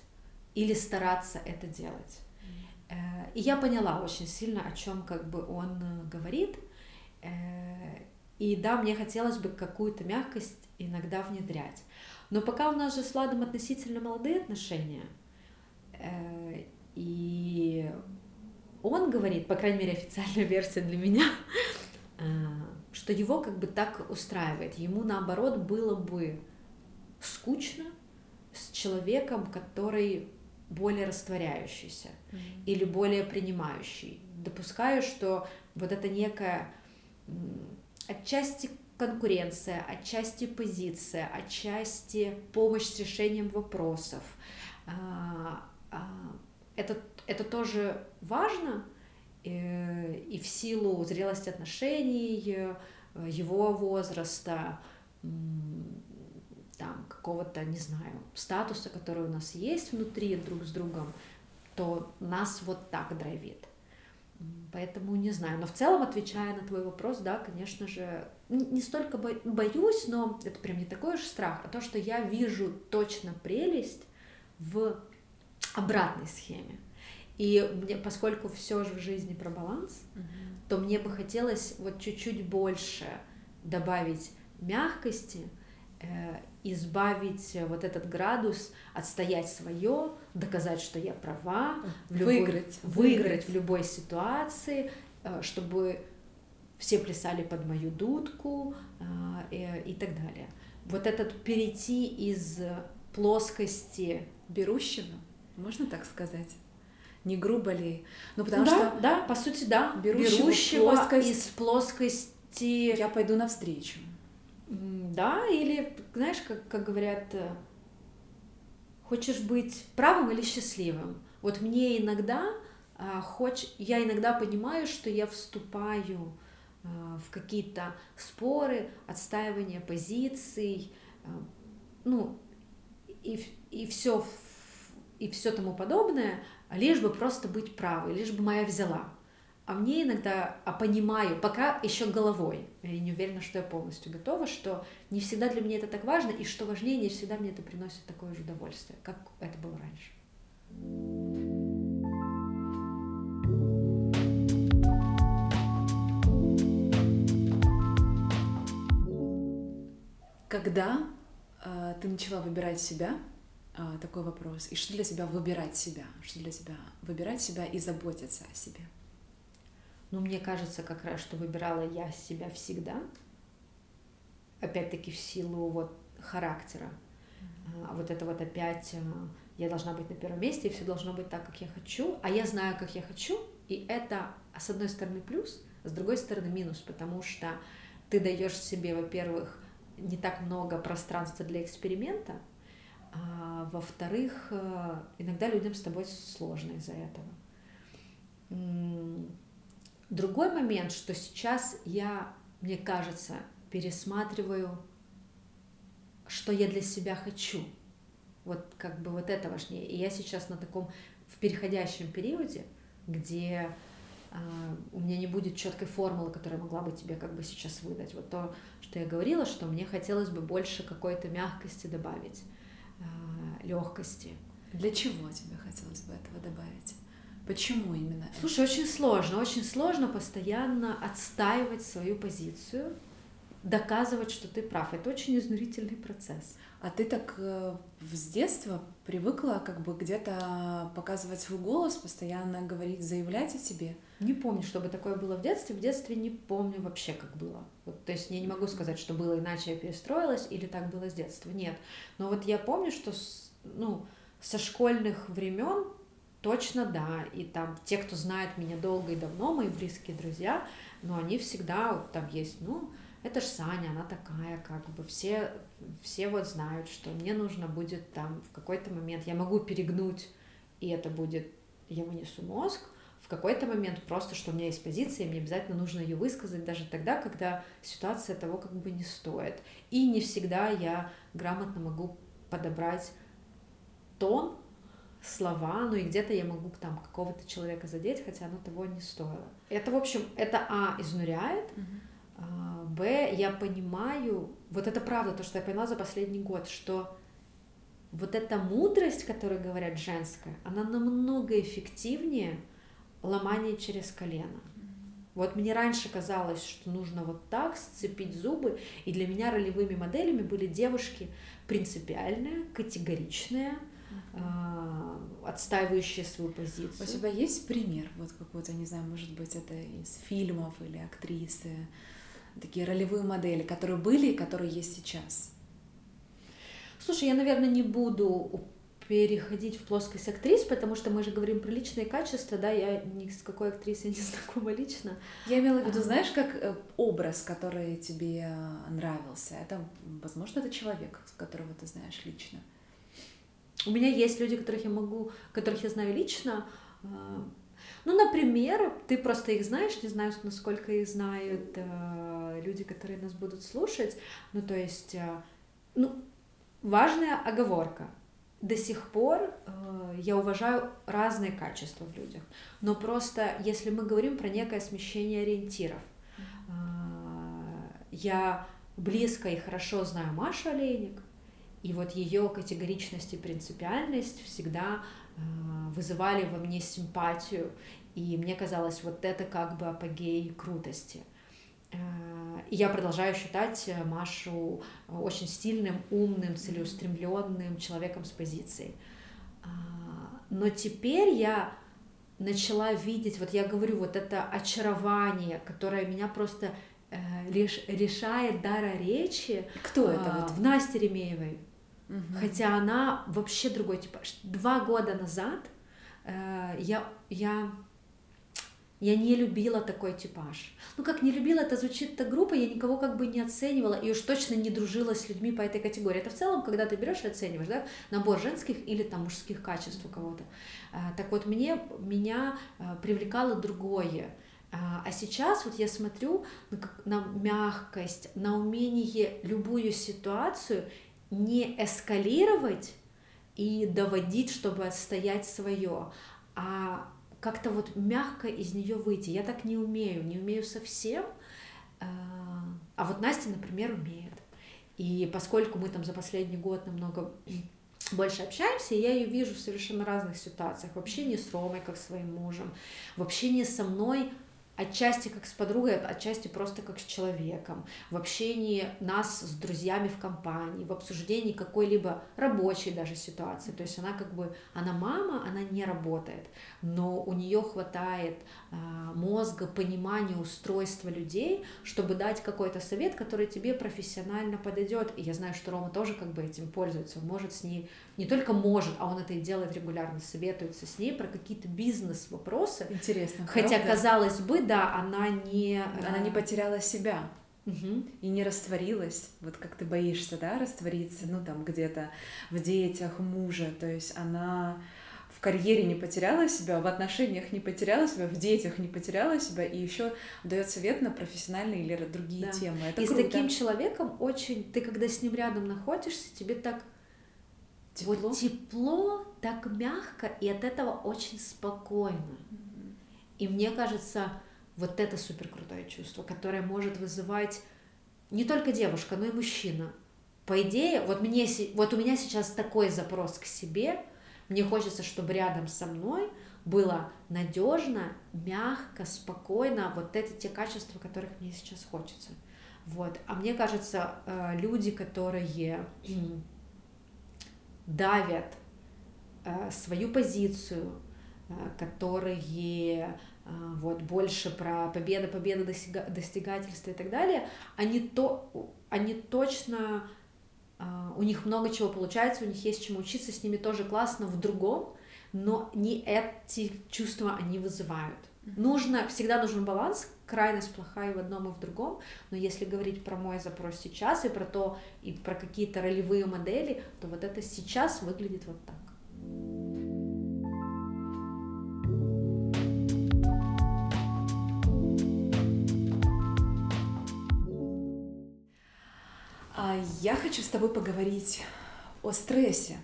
или стараться это делать. Э, и я поняла очень сильно, о чем как бы он э, говорит. Э, и да, мне хотелось бы какую-то мягкость иногда внедрять. Но пока у нас же с Владом относительно молодые отношения, и он говорит, по крайней мере, официальная версия для меня, что его как бы так устраивает. Ему наоборот было бы скучно с человеком, который более растворяющийся mm-hmm. или более принимающий. Допускаю, что вот это некая отчасти конкуренция, отчасти позиция, отчасти помощь с решением вопросов. А, а, это, это тоже важно, э, и в силу зрелости отношений, э, его возраста, там какого-то, не знаю, статуса, который у нас есть внутри друг с другом, то нас вот так драйвит. Поэтому не знаю. Но в целом, отвечая на твой вопрос, да, конечно же, не столько боюсь, но это прям не такой уж страх, а то, что я вижу точно прелесть в обратной схеме. И мне, поскольку все же в жизни про баланс, угу. то мне бы хотелось вот чуть-чуть больше добавить мягкости Э, избавить вот этот градус, отстоять свое, доказать, что я права, в любой, выиграть, выиграть в любой ситуации, э, чтобы все плясали под мою дудку и, э, и так далее. Вот этот перейти из плоскости берущего, можно так сказать? Не грубо ли? Ну, потому да, что... Да, по сути, да. Берущего, берущего плоскость... из плоскости... Я пойду навстречу. Да, или, знаешь, как, как говорят, э, хочешь быть правым или счастливым? Вот мне иногда, а, хоч... я иногда понимаю, что я вступаю а, в какие-то споры, отстаивание позиций, а, ну, и, и все и все тому подобное, лишь бы просто быть правой, лишь бы моя взяла. А мне иногда, а понимаю, пока еще головой, я не уверена, что я полностью готова, что не всегда для меня это так важно, и что важнее, не всегда мне это приносит такое же удовольствие, как это было раньше. Когда э, ты начала выбирать себя, э, такой вопрос, и что для тебя выбирать себя, что для тебя выбирать себя и заботиться о себе? Но мне кажется как раз, что выбирала я себя всегда, опять-таки в силу вот характера. Mm-hmm. Вот это вот опять э, я должна быть на первом месте, и все должно быть так, как я хочу, а я знаю, как я хочу, и это, с одной стороны, плюс, с другой стороны, минус, потому что ты даешь себе, во-первых, не так много пространства для эксперимента, а во-вторых, э, иногда людям с тобой сложно из-за этого. Другой момент, что сейчас я, мне кажется, пересматриваю, что я для себя хочу. Вот как бы вот это важнее. И я сейчас на таком в переходящем периоде, где э, у меня не будет четкой формулы, которая могла бы тебе как бы сейчас выдать. Вот то, что я говорила, что мне хотелось бы больше какой-то мягкости добавить, э, легкости. Для чего тебе хотелось бы этого добавить? Почему именно? Слушай, очень сложно, очень сложно постоянно отстаивать свою позицию, доказывать, что ты прав. Это очень изнурительный процесс. А ты так э, с детства привыкла как бы где-то показывать свой голос, постоянно говорить, заявлять о себе? Не помню, чтобы такое было в детстве. В детстве не помню вообще, как было. Вот, то есть я не могу сказать, что было иначе, я перестроилась, или так было с детства. Нет. Но вот я помню, что ну, со школьных времен точно да. И там те, кто знает меня долго и давно, мои близкие друзья, но они всегда, вот там есть, ну, это ж Саня, она такая, как бы все, все вот знают, что мне нужно будет там в какой-то момент, я могу перегнуть, и это будет, я вынесу мозг, в какой-то момент просто, что у меня есть позиция, мне обязательно нужно ее высказать даже тогда, когда ситуация того как бы не стоит. И не всегда я грамотно могу подобрать тон, слова, ну и где-то я могу там какого-то человека задеть, хотя оно того не стоило. Это, в общем, это А изнуряет, а, Б я понимаю, вот это правда, то, что я поняла за последний год, что вот эта мудрость, которую говорят женская, она намного эффективнее ломания через колено. Вот мне раньше казалось, что нужно вот так сцепить зубы, и для меня ролевыми моделями были девушки принципиальные, категоричные, отстаивающие свою позицию. У тебя есть пример, вот какой-то, не знаю, может быть, это из фильмов или актрисы, такие ролевые модели, которые были и которые есть сейчас? Слушай, я, наверное, не буду переходить в плоскость актрис, потому что мы же говорим про личные качества, да, я ни с какой актрисой не знакома лично. Я имела в виду, знаешь, как э, образ, который тебе нравился, это, возможно, это человек, которого ты знаешь лично. У меня есть люди, которых я могу, которых я знаю лично. А, ну, например, ты просто их знаешь, не знаю, насколько их знают э, люди, которые нас будут слушать. Ну, то есть, э, ну, важная оговорка. До сих пор э, я уважаю разные качества в людях, но просто если мы говорим про некое смещение ориентиров, я близко и хорошо знаю Машу Олейник, и вот ее категоричность и принципиальность всегда э, вызывали во мне симпатию, и мне казалось, вот это как бы апогей крутости. Э, и я продолжаю считать Машу очень стильным, умным, целеустремленным человеком с позицией. А, но теперь я начала видеть, вот я говорю, вот это очарование, которое меня просто э, лишь решает дара речи. Кто это? А, вот? В Насте Ремеевой. Угу. Хотя она вообще другой типаж. Два года назад э, я, я, я не любила такой типаж. Ну, как не любила, это звучит так грубо, я никого как бы не оценивала и уж точно не дружила с людьми по этой категории. Это в целом, когда ты берешь и оцениваешь, да, набор женских или там мужских качеств у кого-то. Э, так вот, мне, меня э, привлекало другое. А, а сейчас вот я смотрю на, на мягкость, на умение любую ситуацию не эскалировать и доводить, чтобы отстоять свое, а как-то вот мягко из нее выйти. Я так не умею, не умею совсем. А, а вот Настя, например, умеет. И поскольку мы там за последний год намного больше общаемся, я ее вижу в совершенно разных ситуациях. В общении с Ромой, как своим мужем, в общении со мной отчасти как с подругой, отчасти просто как с человеком, в общении нас с друзьями в компании, в обсуждении какой-либо рабочей даже ситуации. То есть она как бы, она мама, она не работает, но у нее хватает а, мозга, понимания устройства людей, чтобы дать какой-то совет, который тебе профессионально подойдет. И я знаю, что Рома тоже как бы этим пользуется, он может с ней, не только может, а он это и делает регулярно, советуется с ней про какие-то бизнес-вопросы. Интересно. Хотя, правда? казалось бы, да, она не... Она не потеряла себя. Угу. И не растворилась, вот как ты боишься, да, раствориться, ну там где-то в детях мужа, то есть она в карьере не потеряла себя, в отношениях не потеряла себя, в детях не потеряла себя, и еще дает совет на профессиональные или другие да. темы. Это и круто. с таким человеком очень, ты когда с ним рядом находишься, тебе так Тепло? Вот тепло, так мягко, и от этого очень спокойно. И мне кажется, вот это супер крутое чувство, которое может вызывать не только девушка, но и мужчина. По идее, вот, мне, вот у меня сейчас такой запрос к себе, мне хочется, чтобы рядом со мной было надежно, мягко, спокойно, вот это те качества, которых мне сейчас хочется. Вот. А мне кажется, э, люди, которые давят э, свою позицию, э, которые вот больше про победа, победа, достигательство и так далее, они то, они точно у них много чего получается, у них есть чему учиться, с ними тоже классно в другом, но не эти чувства они вызывают. Нужно, всегда нужен баланс, крайность плохая в одном и в другом, но если говорить про мой запрос сейчас и про то, и про какие-то ролевые модели, то вот это сейчас выглядит вот так. А я хочу с тобой поговорить о стрессе.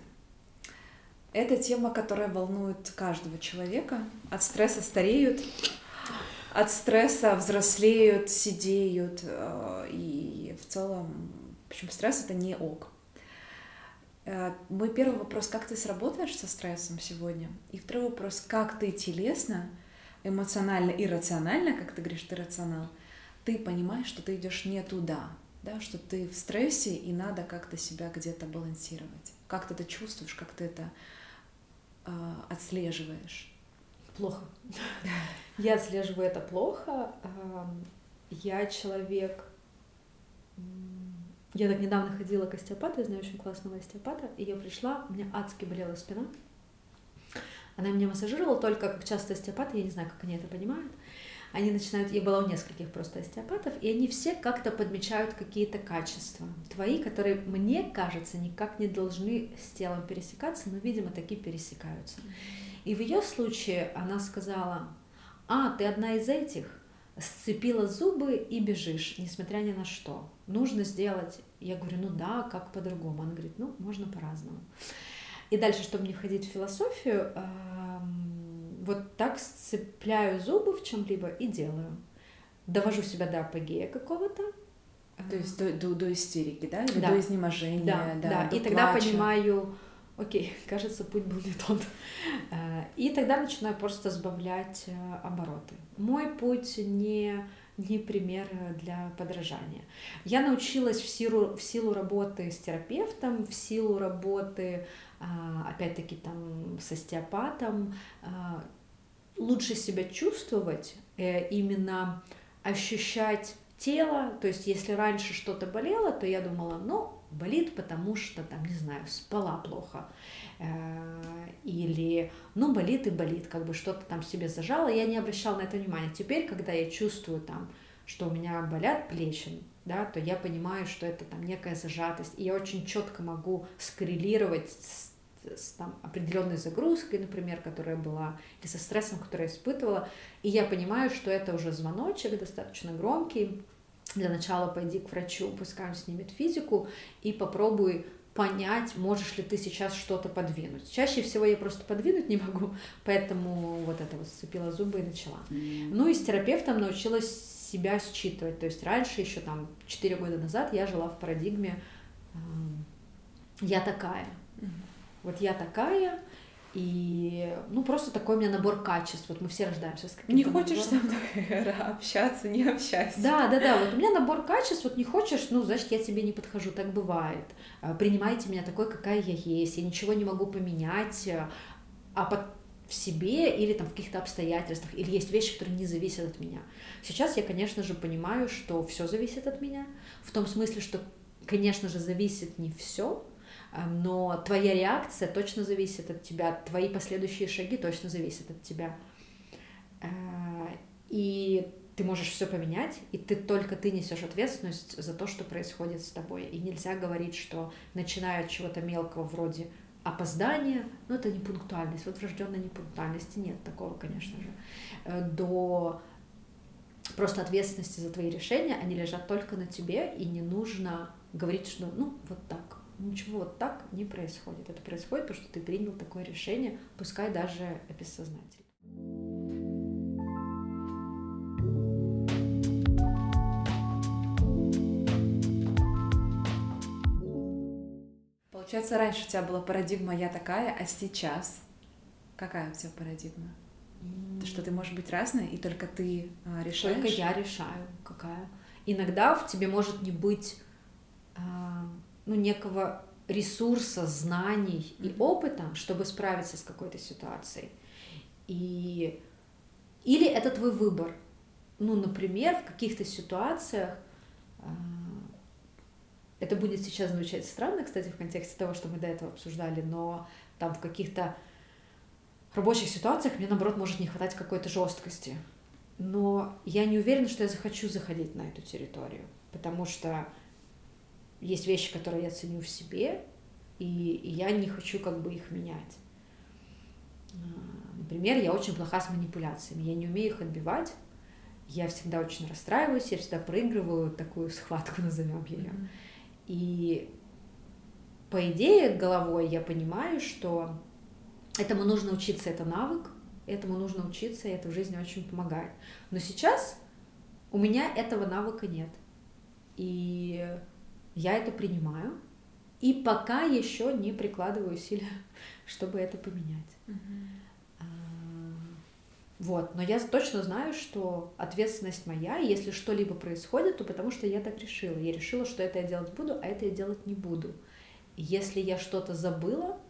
Это тема, которая волнует каждого человека. От стресса стареют, от стресса взрослеют, сидеют. Э, и в целом, причем стресс это не ок. Э, мой первый вопрос, как ты сработаешь со стрессом сегодня? И второй вопрос, как ты телесно, эмоционально и рационально, как ты говоришь, ты рационал, ты понимаешь, что ты идешь не туда, да, что ты в стрессе и надо как-то себя где-то балансировать. Как ты это чувствуешь, как ты это отслеживаешь? Плохо. Я отслеживаю это плохо. Я человек... Я так недавно ходила к остеопату, я знаю очень классного остеопата, и я пришла, у меня адски болела спина. Она меня массажировала только как часто остеопаты, я не знаю, как они это понимают они начинают, я была у нескольких просто остеопатов, и они все как-то подмечают какие-то качества твои, которые, мне кажется, никак не должны с телом пересекаться, но, видимо, такие пересекаются. И в ее случае она сказала, а, ты одна из этих, сцепила зубы и бежишь, несмотря ни на что. Нужно сделать. Я говорю, ну да, как по-другому? Она говорит, ну, можно по-разному. И дальше, чтобы не входить в философию, вот так сцепляю зубы в чем-либо и делаю. Довожу себя до апогея какого-то. То есть до, до, до истерики, да? Или да. до изнеможения, да, да, да. До и тогда понимаю, окей, кажется, путь был не тот. Э, и тогда начинаю просто сбавлять э, обороты. Мой путь не не пример для подражания. Я научилась в силу, в силу работы с терапевтом, в силу работы опять-таки там с остеопатом, а, лучше себя чувствовать, э, именно ощущать тело, то есть если раньше что-то болело, то я думала, ну, болит, потому что, там, не знаю, спала плохо, э, или, ну, болит и болит, как бы что-то там себе зажало, я не обращала на это внимания. Теперь, когда я чувствую там, что у меня болят плечи, да, то я понимаю, что это там некая зажатость, и я очень четко могу скоррелировать с с там, определенной загрузкой, например, которая была, или со стрессом, который я испытывала, и я понимаю, что это уже звоночек достаточно громкий, для начала пойди к врачу, пускай он снимет физику, и попробуй понять, можешь ли ты сейчас что-то подвинуть. Чаще всего я просто подвинуть не могу, поэтому вот это вот сцепила зубы и начала. Ну и с терапевтом научилась себя считывать. То есть раньше, еще там 4 года назад, я жила в парадигме э, «я такая». Mm-hmm вот я такая, и, ну, просто такой у меня набор качеств. Вот мы все рождаемся с каким-то Не хочешь набором. со мной общаться, не общайся. Да, да, да. Вот у меня набор качеств, вот не хочешь, ну, значит, я тебе не подхожу, так бывает. А, принимайте меня такой, какая я есть. Я ничего не могу поменять, а под в себе или там в каких-то обстоятельствах, или есть вещи, которые не зависят от меня. Сейчас я, конечно же, понимаю, что все зависит от меня, в том смысле, что, конечно же, зависит не все, но твоя реакция точно зависит от тебя, твои последующие шаги точно зависят от тебя. Э, и ты можешь все поменять, и ты только ты несешь ответственность за то, что происходит с тобой. И нельзя говорить, что начиная от чего-то мелкого вроде опоздания, ну это не пунктуальность, вот врожденной непунктуальности нет такого, конечно же, э, до просто ответственности за твои решения, они лежат только на тебе, и не нужно говорить, что ну вот так, Ничего так не происходит. Это происходит, потому что ты принял такое решение, пускай даже бессознательно. Получается, раньше у тебя была парадигма «я такая», а сейчас какая у тебя парадигма? То, что ты можешь быть разной, и только ты а, решаешь? Только я решаю, какая. Иногда в тебе может не быть а, ну, некого ресурса, знаний и опыта, чтобы справиться с какой-то ситуацией. И... Или это твой выбор. Ну, например, в каких-то ситуациях а, это будет сейчас звучать странно, кстати, в контексте того, что мы до этого обсуждали, но там в каких-то рабочих ситуациях мне, наоборот, может не хватать какой-то жесткости. Но я не уверена, что я захочу заходить на эту территорию, потому что есть вещи, которые я ценю в себе, и, и я не хочу как бы их менять. А, например, я очень плоха с манипуляциями, я не умею их отбивать, я всегда очень расстраиваюсь, я всегда проигрываю такую схватку, назовем ее. Mm-hmm. И по идее головой я понимаю, что этому нужно учиться, это навык, этому нужно учиться, и это в жизни очень помогает. Но сейчас у меня этого навыка нет. И я это принимаю. И пока еще не прикладываю усилия, чтобы это поменять. Uh-huh. Вот, но я точно знаю, что ответственность моя, и если что-либо происходит, то потому что я так решила. Я решила, что это я делать буду, а это я делать не буду. И если я что-то забыла,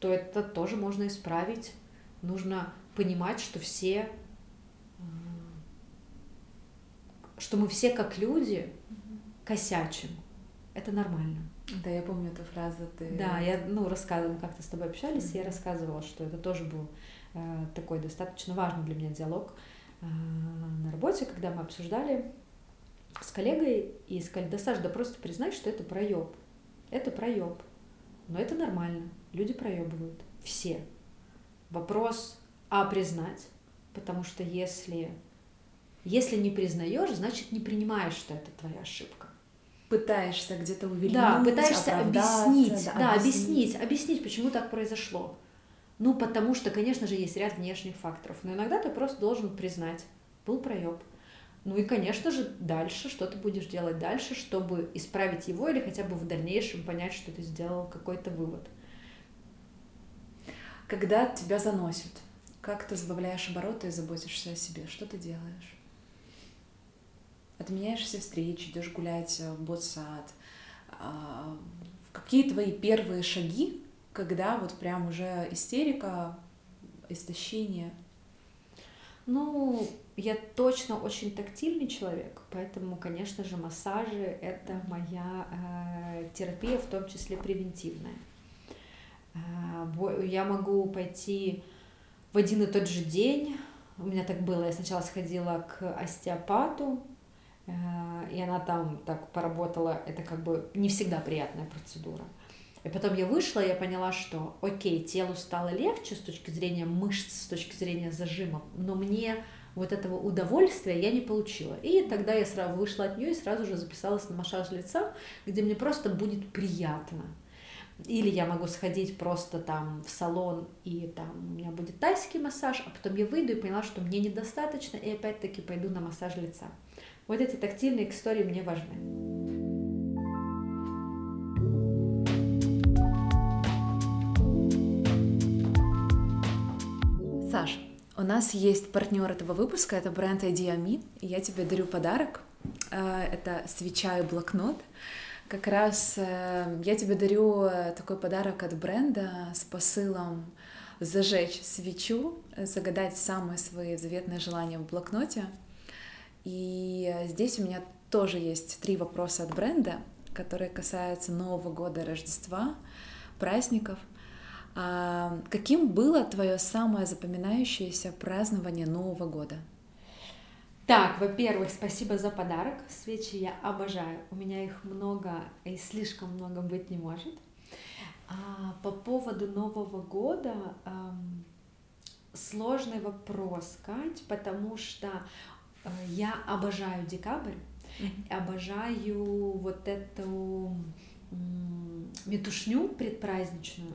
то это тоже можно исправить. Нужно понимать, что все, что мы все как люди косячим. Это нормально. Да, я помню эту фразу. Ты... Да, я ну, рассказывала, как-то с тобой общались, mm-hmm. я рассказывала, что это тоже был Э, такой достаточно важный для меня диалог э, на работе, когда мы обсуждали с коллегой и сказали, да, Саш, да просто признай, что это проеб. Это проеб. Но это нормально. Люди проебывают. Все. Вопрос, а признать? Потому что если, если не признаешь, значит не принимаешь, что это твоя ошибка. Пытаешься где-то увеличить. Да, пытаешься объяснить, да, да, объяснить, объяснить, почему так произошло. Ну, потому что, конечно же, есть ряд внешних факторов. Но иногда ты просто должен признать, был проеб. Ну и, конечно же, дальше, что ты будешь делать дальше, чтобы исправить его или хотя бы в дальнейшем понять, что ты сделал какой-то вывод. Когда тебя заносит, как ты сбавляешь обороты и заботишься о себе? Что ты делаешь? Отменяешь все встречи, идешь гулять в ботсад. А, какие твои первые шаги когда вот прям уже истерика, истощение? Ну, я точно очень тактильный человек, поэтому, конечно же, массажи — это моя э, терапия, в том числе превентивная. Э, я могу пойти в один и тот же день. У меня так было, я сначала сходила к остеопату, э, и она там так поработала, это как бы не всегда приятная процедура. И потом я вышла, я поняла, что окей, телу стало легче с точки зрения мышц, с точки зрения зажима, но мне вот этого удовольствия я не получила. И тогда я сразу вышла от нее и сразу же записалась на массаж лица, где мне просто будет приятно. Или я могу сходить просто там в салон, и там у меня будет тайский массаж, а потом я выйду и поняла, что мне недостаточно, и опять-таки пойду на массаж лица. Вот эти тактильные истории мне важны. Саш, у нас есть партнер этого выпуска, это бренд IdeaMe, и я тебе дарю подарок. Э, это свеча и блокнот. Как раз э, я тебе дарю э, такой подарок от бренда с посылом зажечь свечу, загадать самые свои заветные желания в блокноте. И здесь у меня тоже есть три вопроса от бренда, которые касаются Нового года, Рождества, праздников — а каким было твое самое запоминающееся празднование Нового года? Так, во-первых, спасибо за подарок. Свечи я обожаю. У меня их много и слишком много быть не может. А по поводу Нового года эм, сложный вопрос, Кать, потому что э, я обожаю декабрь, mm-hmm. обожаю вот эту метушню предпраздничную.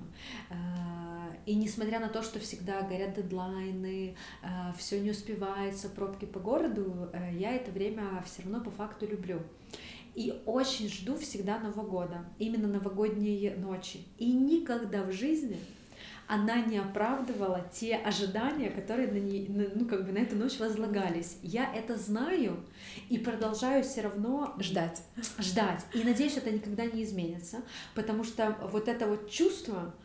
И несмотря на то, что всегда горят дедлайны, все не успевается, пробки по городу, я это время все равно по факту люблю. И очень жду всегда Нового года, именно новогодние ночи. И никогда в жизни она не оправдывала те ожидания, которые на, ней, ну, как бы на эту ночь возлагались. Я это знаю и продолжаю все равно ждать. Ждать. И надеюсь, это никогда не изменится, потому что вот это вот чувство,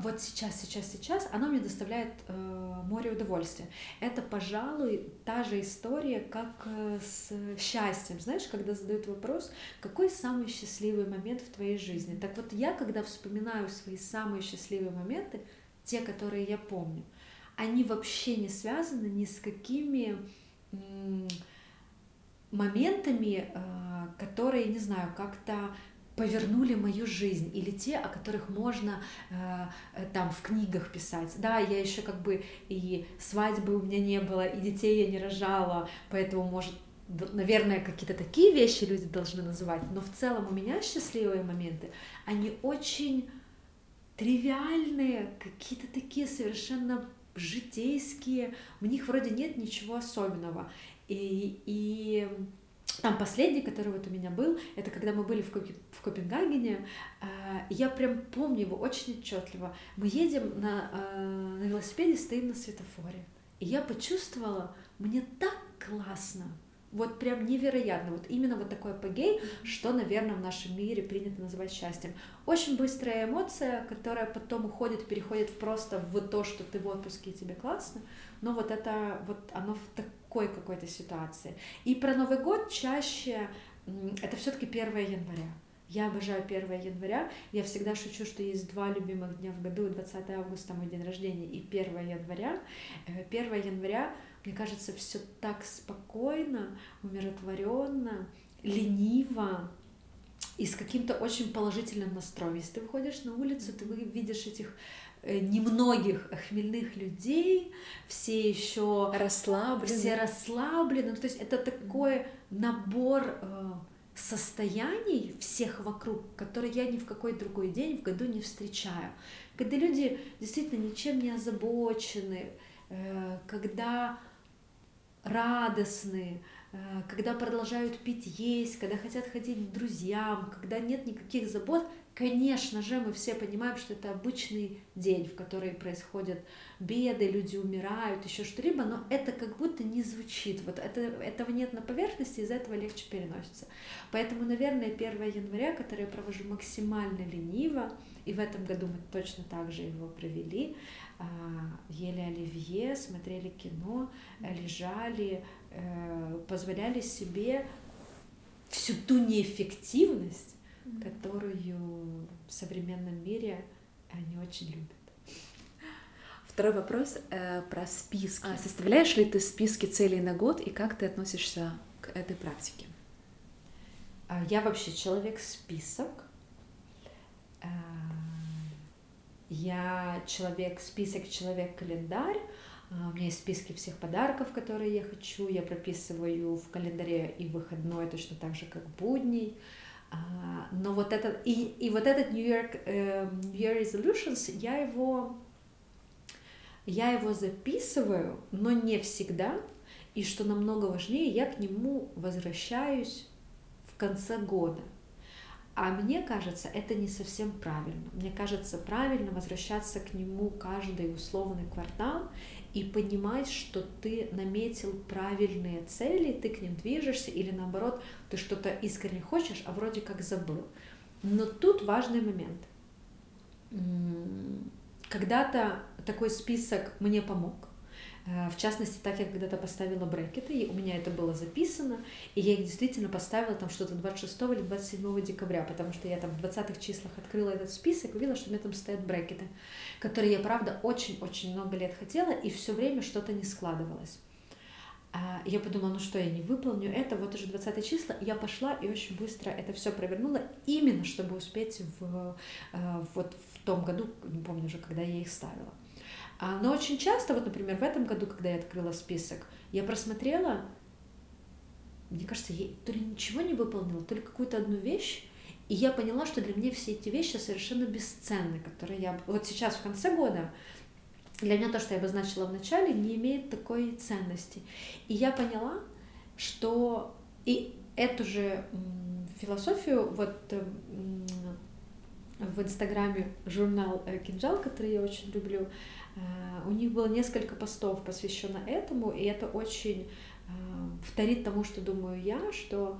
вот сейчас, сейчас, сейчас, оно мне доставляет э, море удовольствия. Это, пожалуй, та же история, как э, с счастьем. Знаешь, когда задают вопрос, какой самый счастливый момент в твоей жизни? Так вот, я, когда вспоминаю свои самые счастливые моменты, те, которые я помню, они вообще не связаны ни с какими моментами, э, которые, не знаю, как-то повернули мою жизнь, или те, о которых можно э, там в книгах писать. Да, я еще как бы и свадьбы у меня не было, и детей я не рожала, поэтому, может, наверное, какие-то такие вещи люди должны называть, но в целом у меня счастливые моменты, они очень тривиальные, какие-то такие совершенно житейские, в них вроде нет ничего особенного. И, и там последний, который вот у меня был, это когда мы были в, Копи, в Копенгагене, э, я прям помню его очень отчетливо. Мы едем на, э, на велосипеде, стоим на светофоре, и я почувствовала, мне так классно, вот прям невероятно. Вот именно вот такой апогей, что, наверное, в нашем мире принято называть счастьем. Очень быстрая эмоция, которая потом уходит, переходит в просто в то, что ты в отпуске и тебе классно. Но вот это, вот оно в такой какой-то ситуации. И про Новый год чаще это все-таки 1 января. Я обожаю 1 января. Я всегда шучу, что есть два любимых дня в году. 20 августа мой день рождения и 1 января. 1 э, января мне кажется, все так спокойно, умиротворенно, лениво и с каким-то очень положительным настроем. Если ты выходишь на улицу, ты видишь этих э, немногих хмельных людей, все еще расслаблены. Все расслаблены. То есть это такой набор э, состояний всех вокруг, которые я ни в какой другой день в году не встречаю. Когда люди действительно ничем не озабочены, э, когда радостные, э, когда продолжают пить, есть, когда хотят ходить к друзьям, когда нет никаких забот, конечно же, мы все понимаем, что это обычный день, в который происходят беды, люди умирают, еще что-либо, но это как будто не звучит. Вот это, этого нет на поверхности, из-за этого легче переносится. Поэтому, наверное, 1 января, который я провожу максимально лениво, и в этом году мы точно так же его провели, а, ели оливье, смотрели кино, лежали, э, позволяли себе всю ту неэффективность, которую в современном мире они очень любят. Второй вопрос э, про списки. А, составляешь ли ты списки целей на год и как ты относишься к этой практике? А, я вообще человек-список. А, я человек, список, человек-календарь. А, у меня есть списки всех подарков, которые я хочу. Я прописываю в календаре и выходной точно так же, как будний. А, но вот этот, и, и вот этот New York uh, New Year Resolutions, я его, я его записываю, но не всегда. И что намного важнее, я к нему возвращаюсь в конце года. А мне кажется, это не совсем правильно. Мне кажется, правильно возвращаться к нему каждый условный квартал и понимать, что ты наметил правильные цели, ты к ним движешься, или наоборот, ты что-то искренне хочешь, а вроде как забыл. Но тут важный момент. Когда-то такой список мне помог. Э, в частности, так я когда-то поставила брекеты, и у меня это было записано, и я их действительно поставила там что-то 26 или 27 декабря, потому что я там в 20-х числах открыла этот список, увидела, что у меня там стоят брекеты, которые я, правда, очень-очень много лет хотела, и все время что-то не складывалось. А, я подумала, ну что, я не выполню это, вот уже 20 числа, я пошла и очень быстро это все провернула, именно чтобы успеть в, э, вот в том году, не помню уже, когда я их ставила. А, но очень часто, вот, например, в этом году, когда я открыла список, я просмотрела, мне кажется, я то ли ничего не выполнила, то ли какую-то одну вещь, И я поняла, что для меня все эти вещи совершенно бесценны, которые я... Вот сейчас в конце года для меня то, что я обозначила в начале, не имеет такой ценности. И я поняла, что и эту же философию вот в Инстаграме журнал «Кинжал», который я очень люблю, у них было несколько постов посвящено этому, и это очень э, вторит тому, что думаю я, что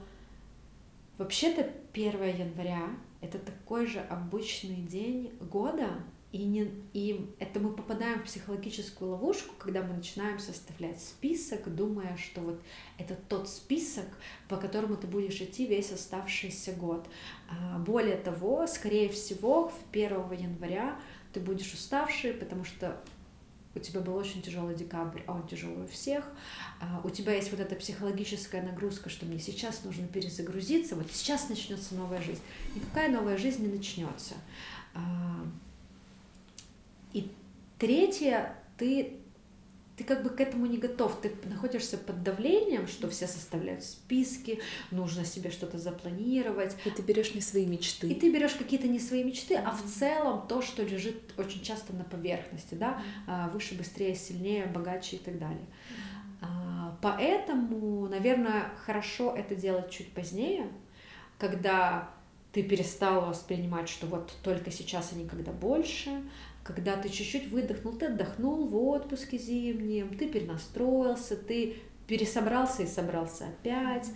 вообще-то 1 января — это такой же обычный день года, и, не, и это мы попадаем в психологическую ловушку, когда мы начинаем составлять список, думая, что вот это тот список, по которому ты будешь идти весь оставшийся год. А, более того, скорее всего, в 1 января ты будешь уставший, потому что у тебя был очень тяжелый декабрь, а он тяжелый у всех. А, у тебя есть вот эта психологическая нагрузка, что мне сейчас нужно перезагрузиться, вот сейчас начнется новая жизнь. Никакая новая жизнь не начнется. А, и третье, ты, ты как бы к этому не готов, ты находишься под давлением, что все составляют списки, нужно себе что-то запланировать. И ты берешь не свои мечты. И ты берешь какие-то не свои мечты, mm-hmm. а в целом то, что лежит очень часто на поверхности, да, mm-hmm. выше, быстрее, сильнее, богаче и так далее. Mm-hmm. Поэтому, наверное, хорошо это делать чуть позднее, когда ты перестала воспринимать, что вот только сейчас и никогда больше, когда ты чуть-чуть выдохнул, ты отдохнул в отпуске зимнем, ты перенастроился, ты пересобрался и собрался опять.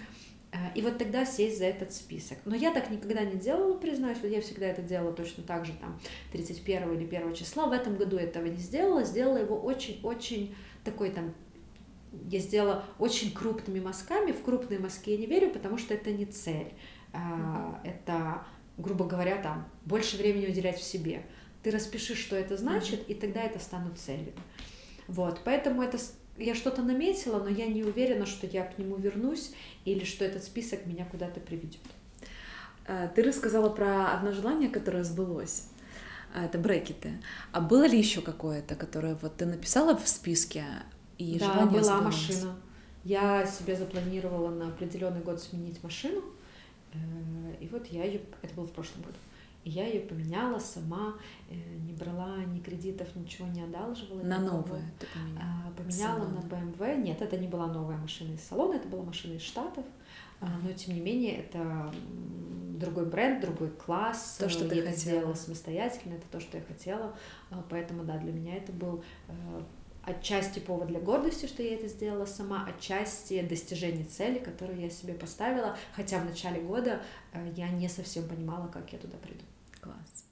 Э, и вот тогда сесть за этот список. Но я так никогда не делала, признаюсь, вот я всегда это делала точно так же, там, 31 или 1 числа. В этом году этого не сделала, сделала его очень-очень такой там я сделала очень крупными мазками. В крупные мазки я не верю, потому что это не цель. А, это, грубо говоря, там больше времени уделять в себе ты распиши, что это значит, и тогда это станут целями. Вот, поэтому это я что-то наметила, но я не уверена, что я к нему вернусь или что этот список меня куда-то приведет. Э, ты рассказала про одно желание, которое сбылось. А, это брекеты. А было ли еще какое-то, которое вот ты написала в списке и да, желание была сбылось? машина. Я себе запланировала на определенный год сменить машину, э, и вот я ее, это было в прошлом году, и я ее поменяла сама, э, не брала ни кредитов, ничего не одалживала. На новую ты поменяла? А, поменяла на BMW. Нет, это не была новая машина из салона, это была машина из Штатов. А, но тем не менее это другой бренд, другой класс. То, что я ты это хотела. сделала самостоятельно, это то, что я хотела. А, поэтому да, для меня это был э, отчасти повод для гордости, что я это сделала сама, отчасти достижение цели, которую я себе поставила, хотя в начале года э, я не совсем понимала, как я туда приду. Класс.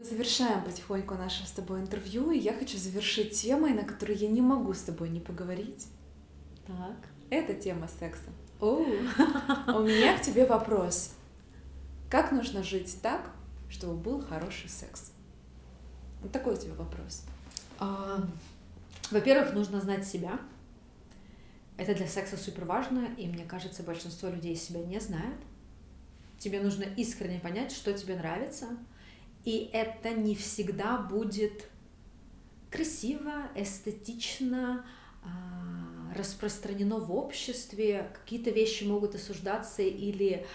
Завершаем потихоньку наше с тобой интервью, и я хочу завершить темой, на которую я не могу с тобой не поговорить. Так. Это тема секса. У меня к тебе вопрос. Как нужно жить так, чтобы был хороший секс? Вот такой у тебя вопрос. А, во-первых, нужно знать себя. Это для секса супер важно, и мне кажется, большинство людей себя не знают. Тебе нужно искренне понять, что тебе нравится, и это не всегда будет красиво, эстетично, а, распространено в обществе, какие-то вещи могут осуждаться или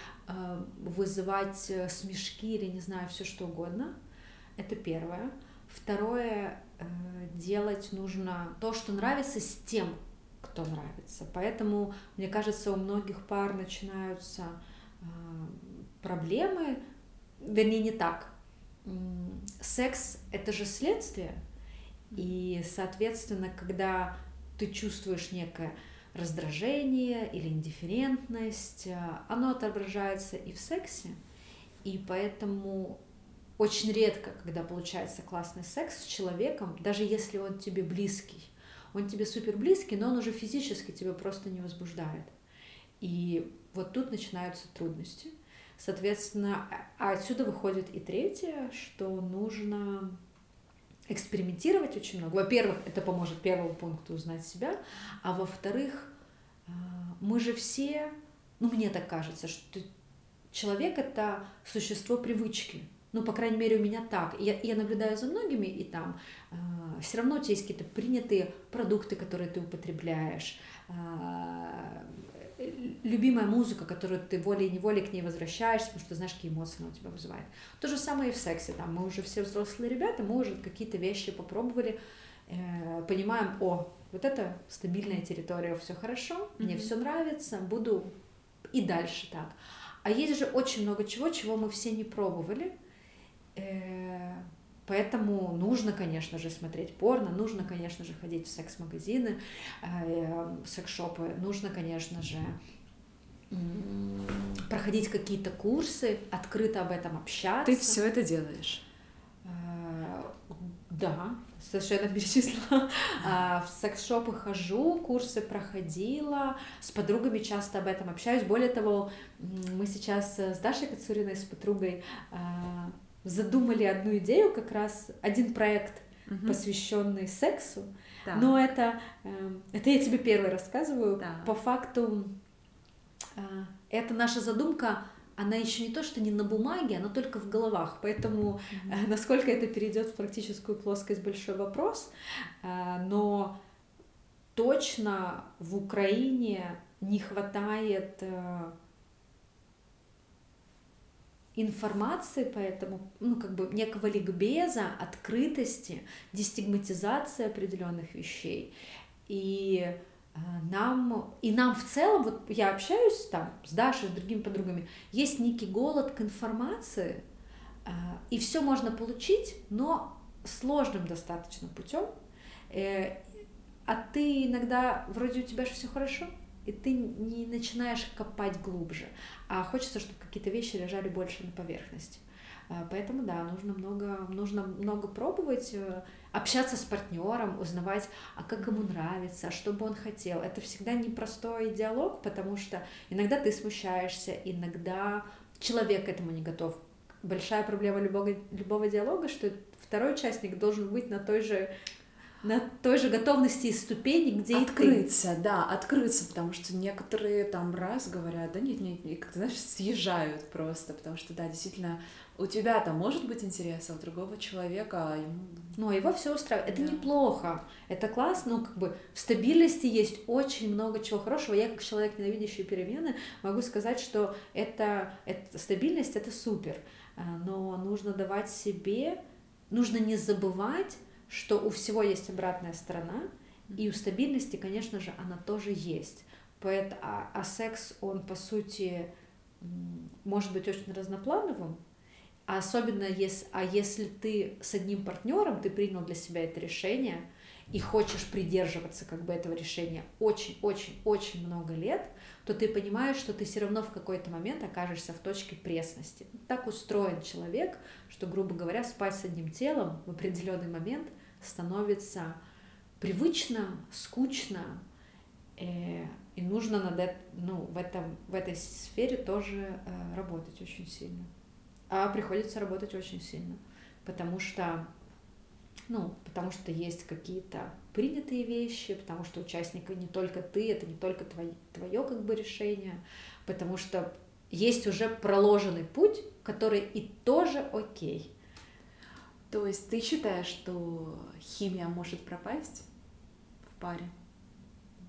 вызывать э, смешки или не знаю, все что угодно. Это первое. Второе, э, делать нужно то, что нравится с тем, кто нравится. Поэтому, мне кажется, у многих пар начинаются проблемы, вернее, не так. Секс — это же следствие, и, соответственно, когда ты чувствуешь некое раздражение или индифферентность, э, оно отображается и в сексе, и поэтому очень редко, когда получается классный секс с человеком, даже если он тебе близкий, он тебе супер близкий, но он уже физически тебя просто не возбуждает. И вот тут начинаются трудности. Соответственно, а отсюда выходит и третье, что нужно экспериментировать очень много. Во-первых, это поможет первому пункту узнать себя, а во-вторых, а, мы же все, ну мне так кажется, что человек это существо привычки. Ну, по крайней мере, у меня так. Я, я наблюдаю за многими, и там э, все равно у тебя есть какие-то принятые продукты, которые ты употребляешь, э, любимая музыка, которую ты волей-неволей к ней возвращаешься, потому что знаешь, какие эмоции она у тебя вызывает. То же самое и в сексе. Там, мы уже все взрослые ребята, мы уже какие-то вещи попробовали, э, понимаем, о, вот это стабильная территория, все хорошо, mm-hmm. мне все нравится, буду и дальше так. А есть же очень много чего, чего мы все не пробовали. Э, поэтому нужно, конечно же, смотреть порно, нужно, конечно же, ходить в секс-магазины, э, секс-шопы, нужно, конечно же, проходить какие-то курсы, открыто об этом общаться. Ты все это делаешь? Э, да, совершенно перечислила. А, в секс-шопы хожу, курсы проходила, с подругами часто об этом общаюсь. Более того, мы сейчас с Дашей Кацуриной, с подругой, задумали одну идею, как раз один проект, угу. посвященный сексу. Да. Но это, эм, это я тебе первый рассказываю. Да. По факту, а, это наша задумка она еще не то, что не на бумаге, она только в головах. Поэтому mm-hmm. насколько это перейдет в практическую плоскость, большой вопрос. Э, но точно в Украине не хватает э, информации, поэтому, ну, как бы некого ликбеза, открытости, дестигматизации определенных вещей. И а, нам, и нам в целом, вот я общаюсь там с Дашей, с другими подругами, есть некий голод к информации, а, и все можно получить, но сложным достаточно путем. Э, а ты иногда, вроде у тебя же все хорошо, и ты не начинаешь копать глубже, а хочется, чтобы какие-то вещи лежали больше на поверхности. А, поэтому да, нужно много, нужно много пробовать, э, общаться с партнером, узнавать, а как ему нравится, что бы он хотел. Это всегда непростой диалог, потому что иногда ты смущаешься, иногда человек к этому не готов. Большая проблема любого, любого диалога, что второй участник должен быть на той же на той же готовности и ступени, где открыться, и ты. да, открыться, потому что некоторые там раз говорят, да нет, нет, и как ты знаешь, съезжают просто, потому что, да, действительно, у тебя там может быть интерес, а у другого человека ему... Ну, его все устраивает. Это да. неплохо, это классно, ну, как бы в стабильности есть очень много чего хорошего. Я, как человек, ненавидящий перемены, могу сказать, что это, это стабильность — это супер, а, но нужно давать себе, нужно не забывать, что у всего есть обратная сторона, и у стабильности, конечно же, она тоже есть. Поэтому, а, а секс, он, по сути, может быть очень разноплановым, а особенно если, а если ты с одним партнером, ты принял для себя это решение и хочешь придерживаться как бы этого решения очень-очень-очень много лет, то ты понимаешь, что ты все равно в какой-то момент окажешься в точке пресности. Так устроен человек, что, грубо говоря, спать с одним телом в определенный момент становится привычно, скучно, э, и нужно над, ну, в, этом, в этой сфере тоже э, работать очень сильно. А приходится работать очень сильно, потому что ну, потому что есть какие-то принятые вещи, потому что участника не только ты, это не только твое, твое как бы решение, потому что есть уже проложенный путь, который и тоже окей. То есть ты считаешь, что химия может пропасть в паре?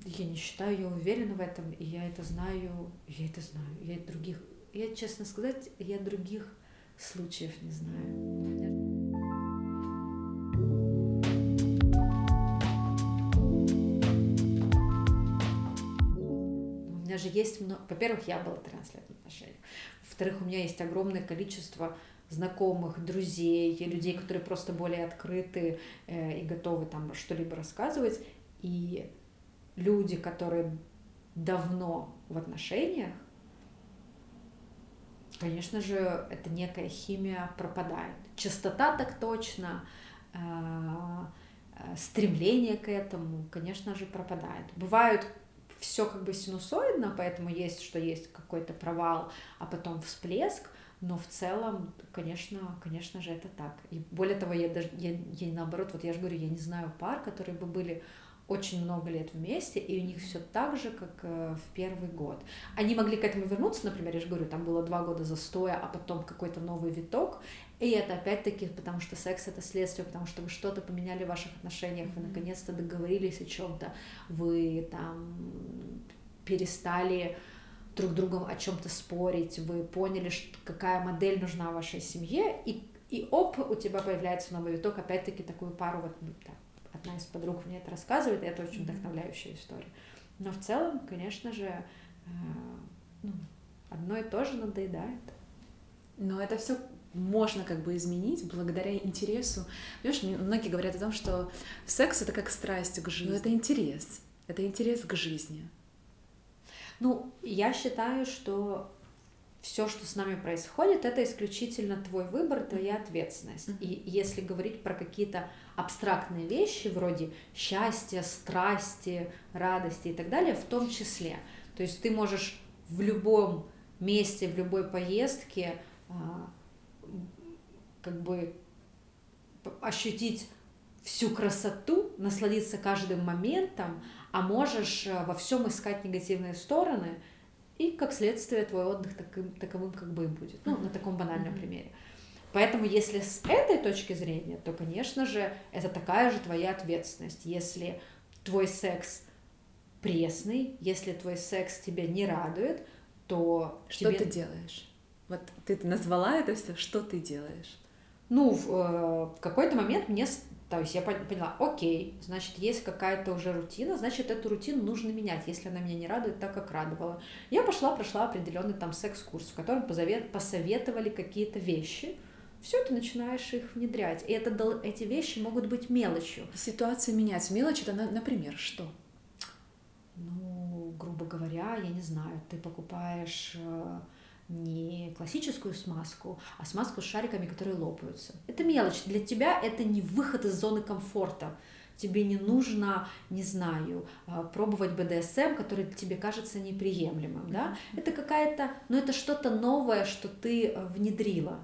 Я не считаю, я уверена в этом, и я это знаю, я это знаю, я других, я честно сказать, я других случаев не знаю. Меня же есть много... Во-первых, я была 13 лет в отношениях. Во-вторых, у меня есть огромное количество знакомых, друзей, людей, которые просто более открыты э, и готовы там что-либо рассказывать. И люди, которые давно в отношениях, конечно же, это некая химия пропадает. Частота так точно, э, э, стремление к этому, конечно же, пропадает. Бывают все как бы синусоидно, поэтому есть, что есть какой-то провал, а потом всплеск, но в целом, конечно, конечно же, это так. И более того, я даже, я, я наоборот, вот я же говорю, я не знаю пар, которые бы были очень много лет вместе, и у них все так же, как э, в первый год. Они могли к этому вернуться, например, я же говорю, там было два года застоя, а потом какой-то новый виток, и это опять-таки потому, что секс это следствие, потому что вы что-то поменяли в ваших отношениях, вы наконец-то договорились о чем-то, вы там перестали друг другом о чем-то спорить, вы поняли, что, какая модель нужна вашей семье, и, и оп, у тебя появляется новый виток, опять-таки такую пару, вот да, одна из подруг мне это рассказывает, и это очень вдохновляющая история. Но в целом, конечно же, э, ну, одно и то же надоедает. Но это все можно как бы изменить благодаря интересу. Понимаешь, многие говорят о том, что секс это как страсть к жизни. Но это интерес. Это интерес к жизни. Ну, я считаю, что все, что с нами происходит, это исключительно твой выбор, твоя ответственность. И если говорить про какие-то абстрактные вещи, вроде счастья, страсти, радости и так далее, в том числе. То есть ты можешь в любом месте, в любой поездке а, как бы ощутить всю красоту, насладиться каждым моментом, а можешь э, во всем искать негативные стороны, и как следствие твой отдых таким, таковым как бы и будет. Ну, на таком банальном mm-hmm. примере. Поэтому, если с этой точки зрения, то, конечно же, это такая же твоя ответственность. Если твой секс пресный, если твой секс тебя не радует, то что тебе... ты делаешь? Вот ты назвала это все, что ты делаешь? Ну, в, э, в какой-то момент мне то есть я поняла, окей, значит, есть какая-то уже рутина, значит, эту рутину нужно менять, если она меня не радует так, как радовала. Я пошла, прошла определенный там секс-курс, в котором посоветовали какие-то вещи, все, ты начинаешь их внедрять. И это, эти вещи могут быть мелочью. Ситуация меняется. Мелочь это, например, что? Ну, грубо говоря, я не знаю, ты покупаешь э, не классическую смазку, а смазку с шариками, которые лопаются. Это мелочь. Для тебя это не выход из зоны комфорта. Тебе не нужно, не знаю, а, пробовать БДСМ, который тебе кажется неприемлемым. Да? Это какая-то, ну это что-то новое, что ты э, внедрила.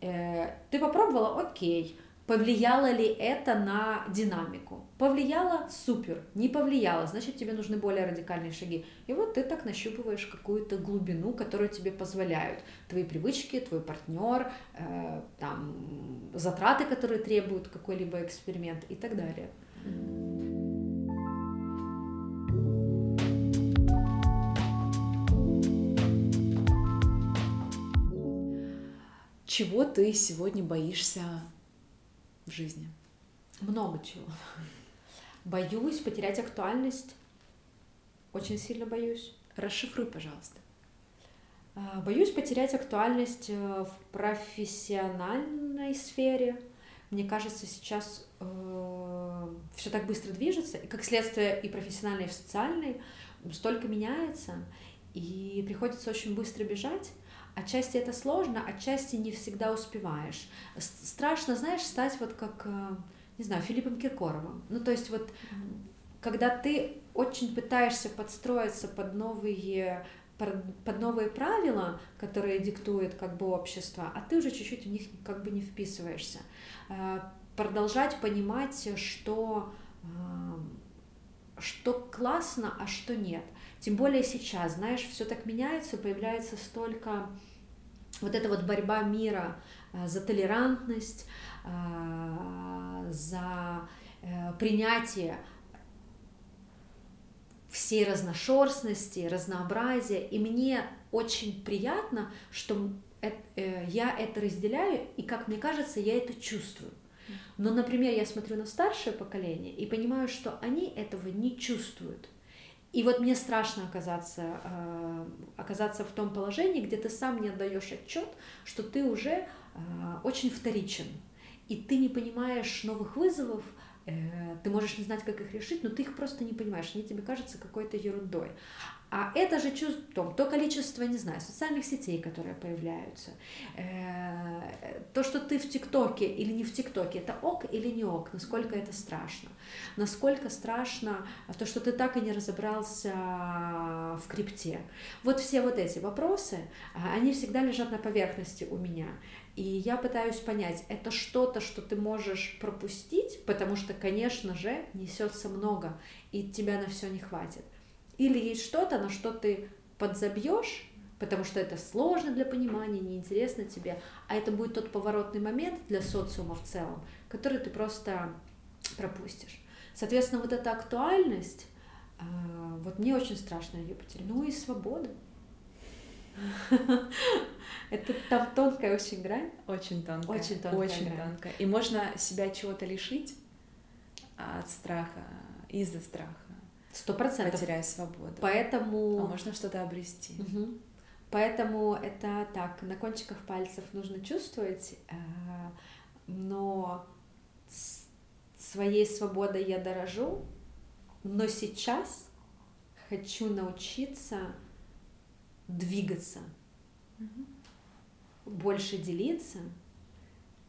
Э, ты попробовала, окей, Повлияло ли это на динамику? Повлияло? Супер. Не повлияло, значит тебе нужны более радикальные шаги. И вот ты так нащупываешь какую-то глубину, которую тебе позволяют твои привычки, твой партнер, э, там, затраты, которые требуют какой-либо эксперимент и так далее. Чего ты сегодня боишься в жизни? Много чего. Боюсь потерять актуальность. Очень сильно боюсь. Расшифруй, пожалуйста. А, боюсь потерять актуальность э, в профессиональной сфере. Мне кажется, сейчас э, все так быстро движется, и как следствие и профессиональной, и в социальной, столько меняется, и приходится очень быстро бежать. Отчасти это сложно, отчасти не всегда успеваешь. Страшно, знаешь, стать вот как, э, не знаю, Филиппом Киркоровым. Ну, то есть вот, когда ты очень пытаешься подстроиться под новые под новые правила, которые диктует как бы общество, а ты уже чуть-чуть в них как бы не вписываешься. Э, продолжать понимать, что, э, что классно, а что нет. Тем более сейчас, знаешь, все так меняется, появляется столько вот эта вот борьба мира э, за толерантность, э, за э, принятие всей разношерстности, разнообразия. И мне очень приятно, что я это разделяю, и, как мне кажется, я это чувствую. Но, например, я смотрю на старшее поколение и понимаю, что они этого не чувствуют. И вот мне страшно оказаться, э, оказаться в том положении, где ты сам не отдаешь отчет, что ты уже э, очень вторичен, и ты не понимаешь новых вызовов, э, ты можешь не знать, как их решить, но ты их просто не понимаешь, они тебе кажутся какой-то ерундой. А это же чувство, то количество, не знаю, социальных сетей, которые появляются, э, то, что ты в ТикТоке или не в ТикТоке, это ок или не ок, насколько это страшно, насколько страшно то, что ты так и не разобрался в крипте. Вот все вот эти вопросы, они всегда лежат на поверхности у меня. И я пытаюсь понять, это что-то, что ты можешь пропустить, потому что, конечно же, несется много, и тебя на все не хватит. Или есть что-то, на что ты подзабьешь, потому что это сложно для понимания, неинтересно тебе, а это будет тот поворотный момент для социума в целом, который ты просто пропустишь. Соответственно, вот эта актуальность, а, вот мне очень страшно ее потерять. Ну и свобода. Это там тонкая очень грань. Очень тонкая. Очень тонкая. Очень грань. тонкая. И можно себя чего-то лишить от страха, из-за страха. Сто процентов. Потеряя свободу. Поэтому... А можно что-то обрести. Угу. Поэтому это так, на кончиках пальцев нужно чувствовать, э, но своей свободой я дорожу, но сейчас хочу научиться двигаться, угу. больше делиться,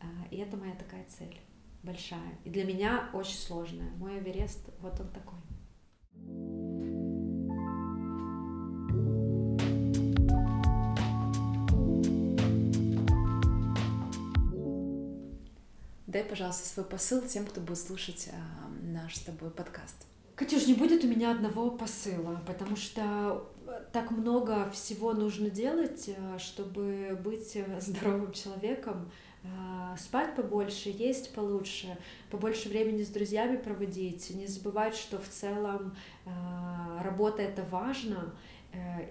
э, и это моя такая цель большая. И для меня очень сложная. Мой Эверест, вот он такой. Дай, пожалуйста, свой посыл тем, кто будет слушать а, наш с тобой подкаст. Катюш, не будет у меня одного посыла, потому что так много всего нужно делать, э, чтобы быть здоровым человеком, э, спать побольше, есть получше, побольше времени с друзьями проводить, не забывать, что в целом э, работа это важно,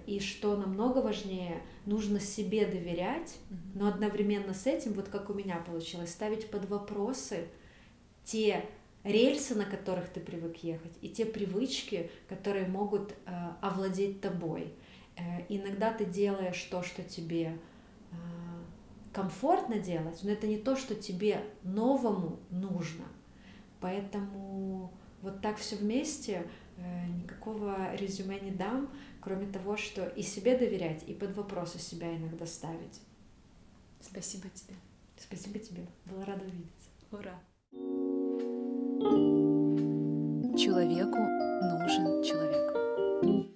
и что намного важнее, нужно себе доверять, но одновременно с этим, вот как у меня получилось, ставить под вопросы те рельсы, на которых ты привык ехать, и те привычки, которые могут э, овладеть тобой. Э, иногда ты делаешь то, что тебе э, комфортно делать, но это не то, что тебе новому нужно. Поэтому вот так все вместе э, никакого резюме не дам, кроме того, что и себе доверять, и под вопросы себя иногда ставить. Спасибо тебе. Спасибо тебе. Была рада увидеться. Ура! Человеку нужен человек.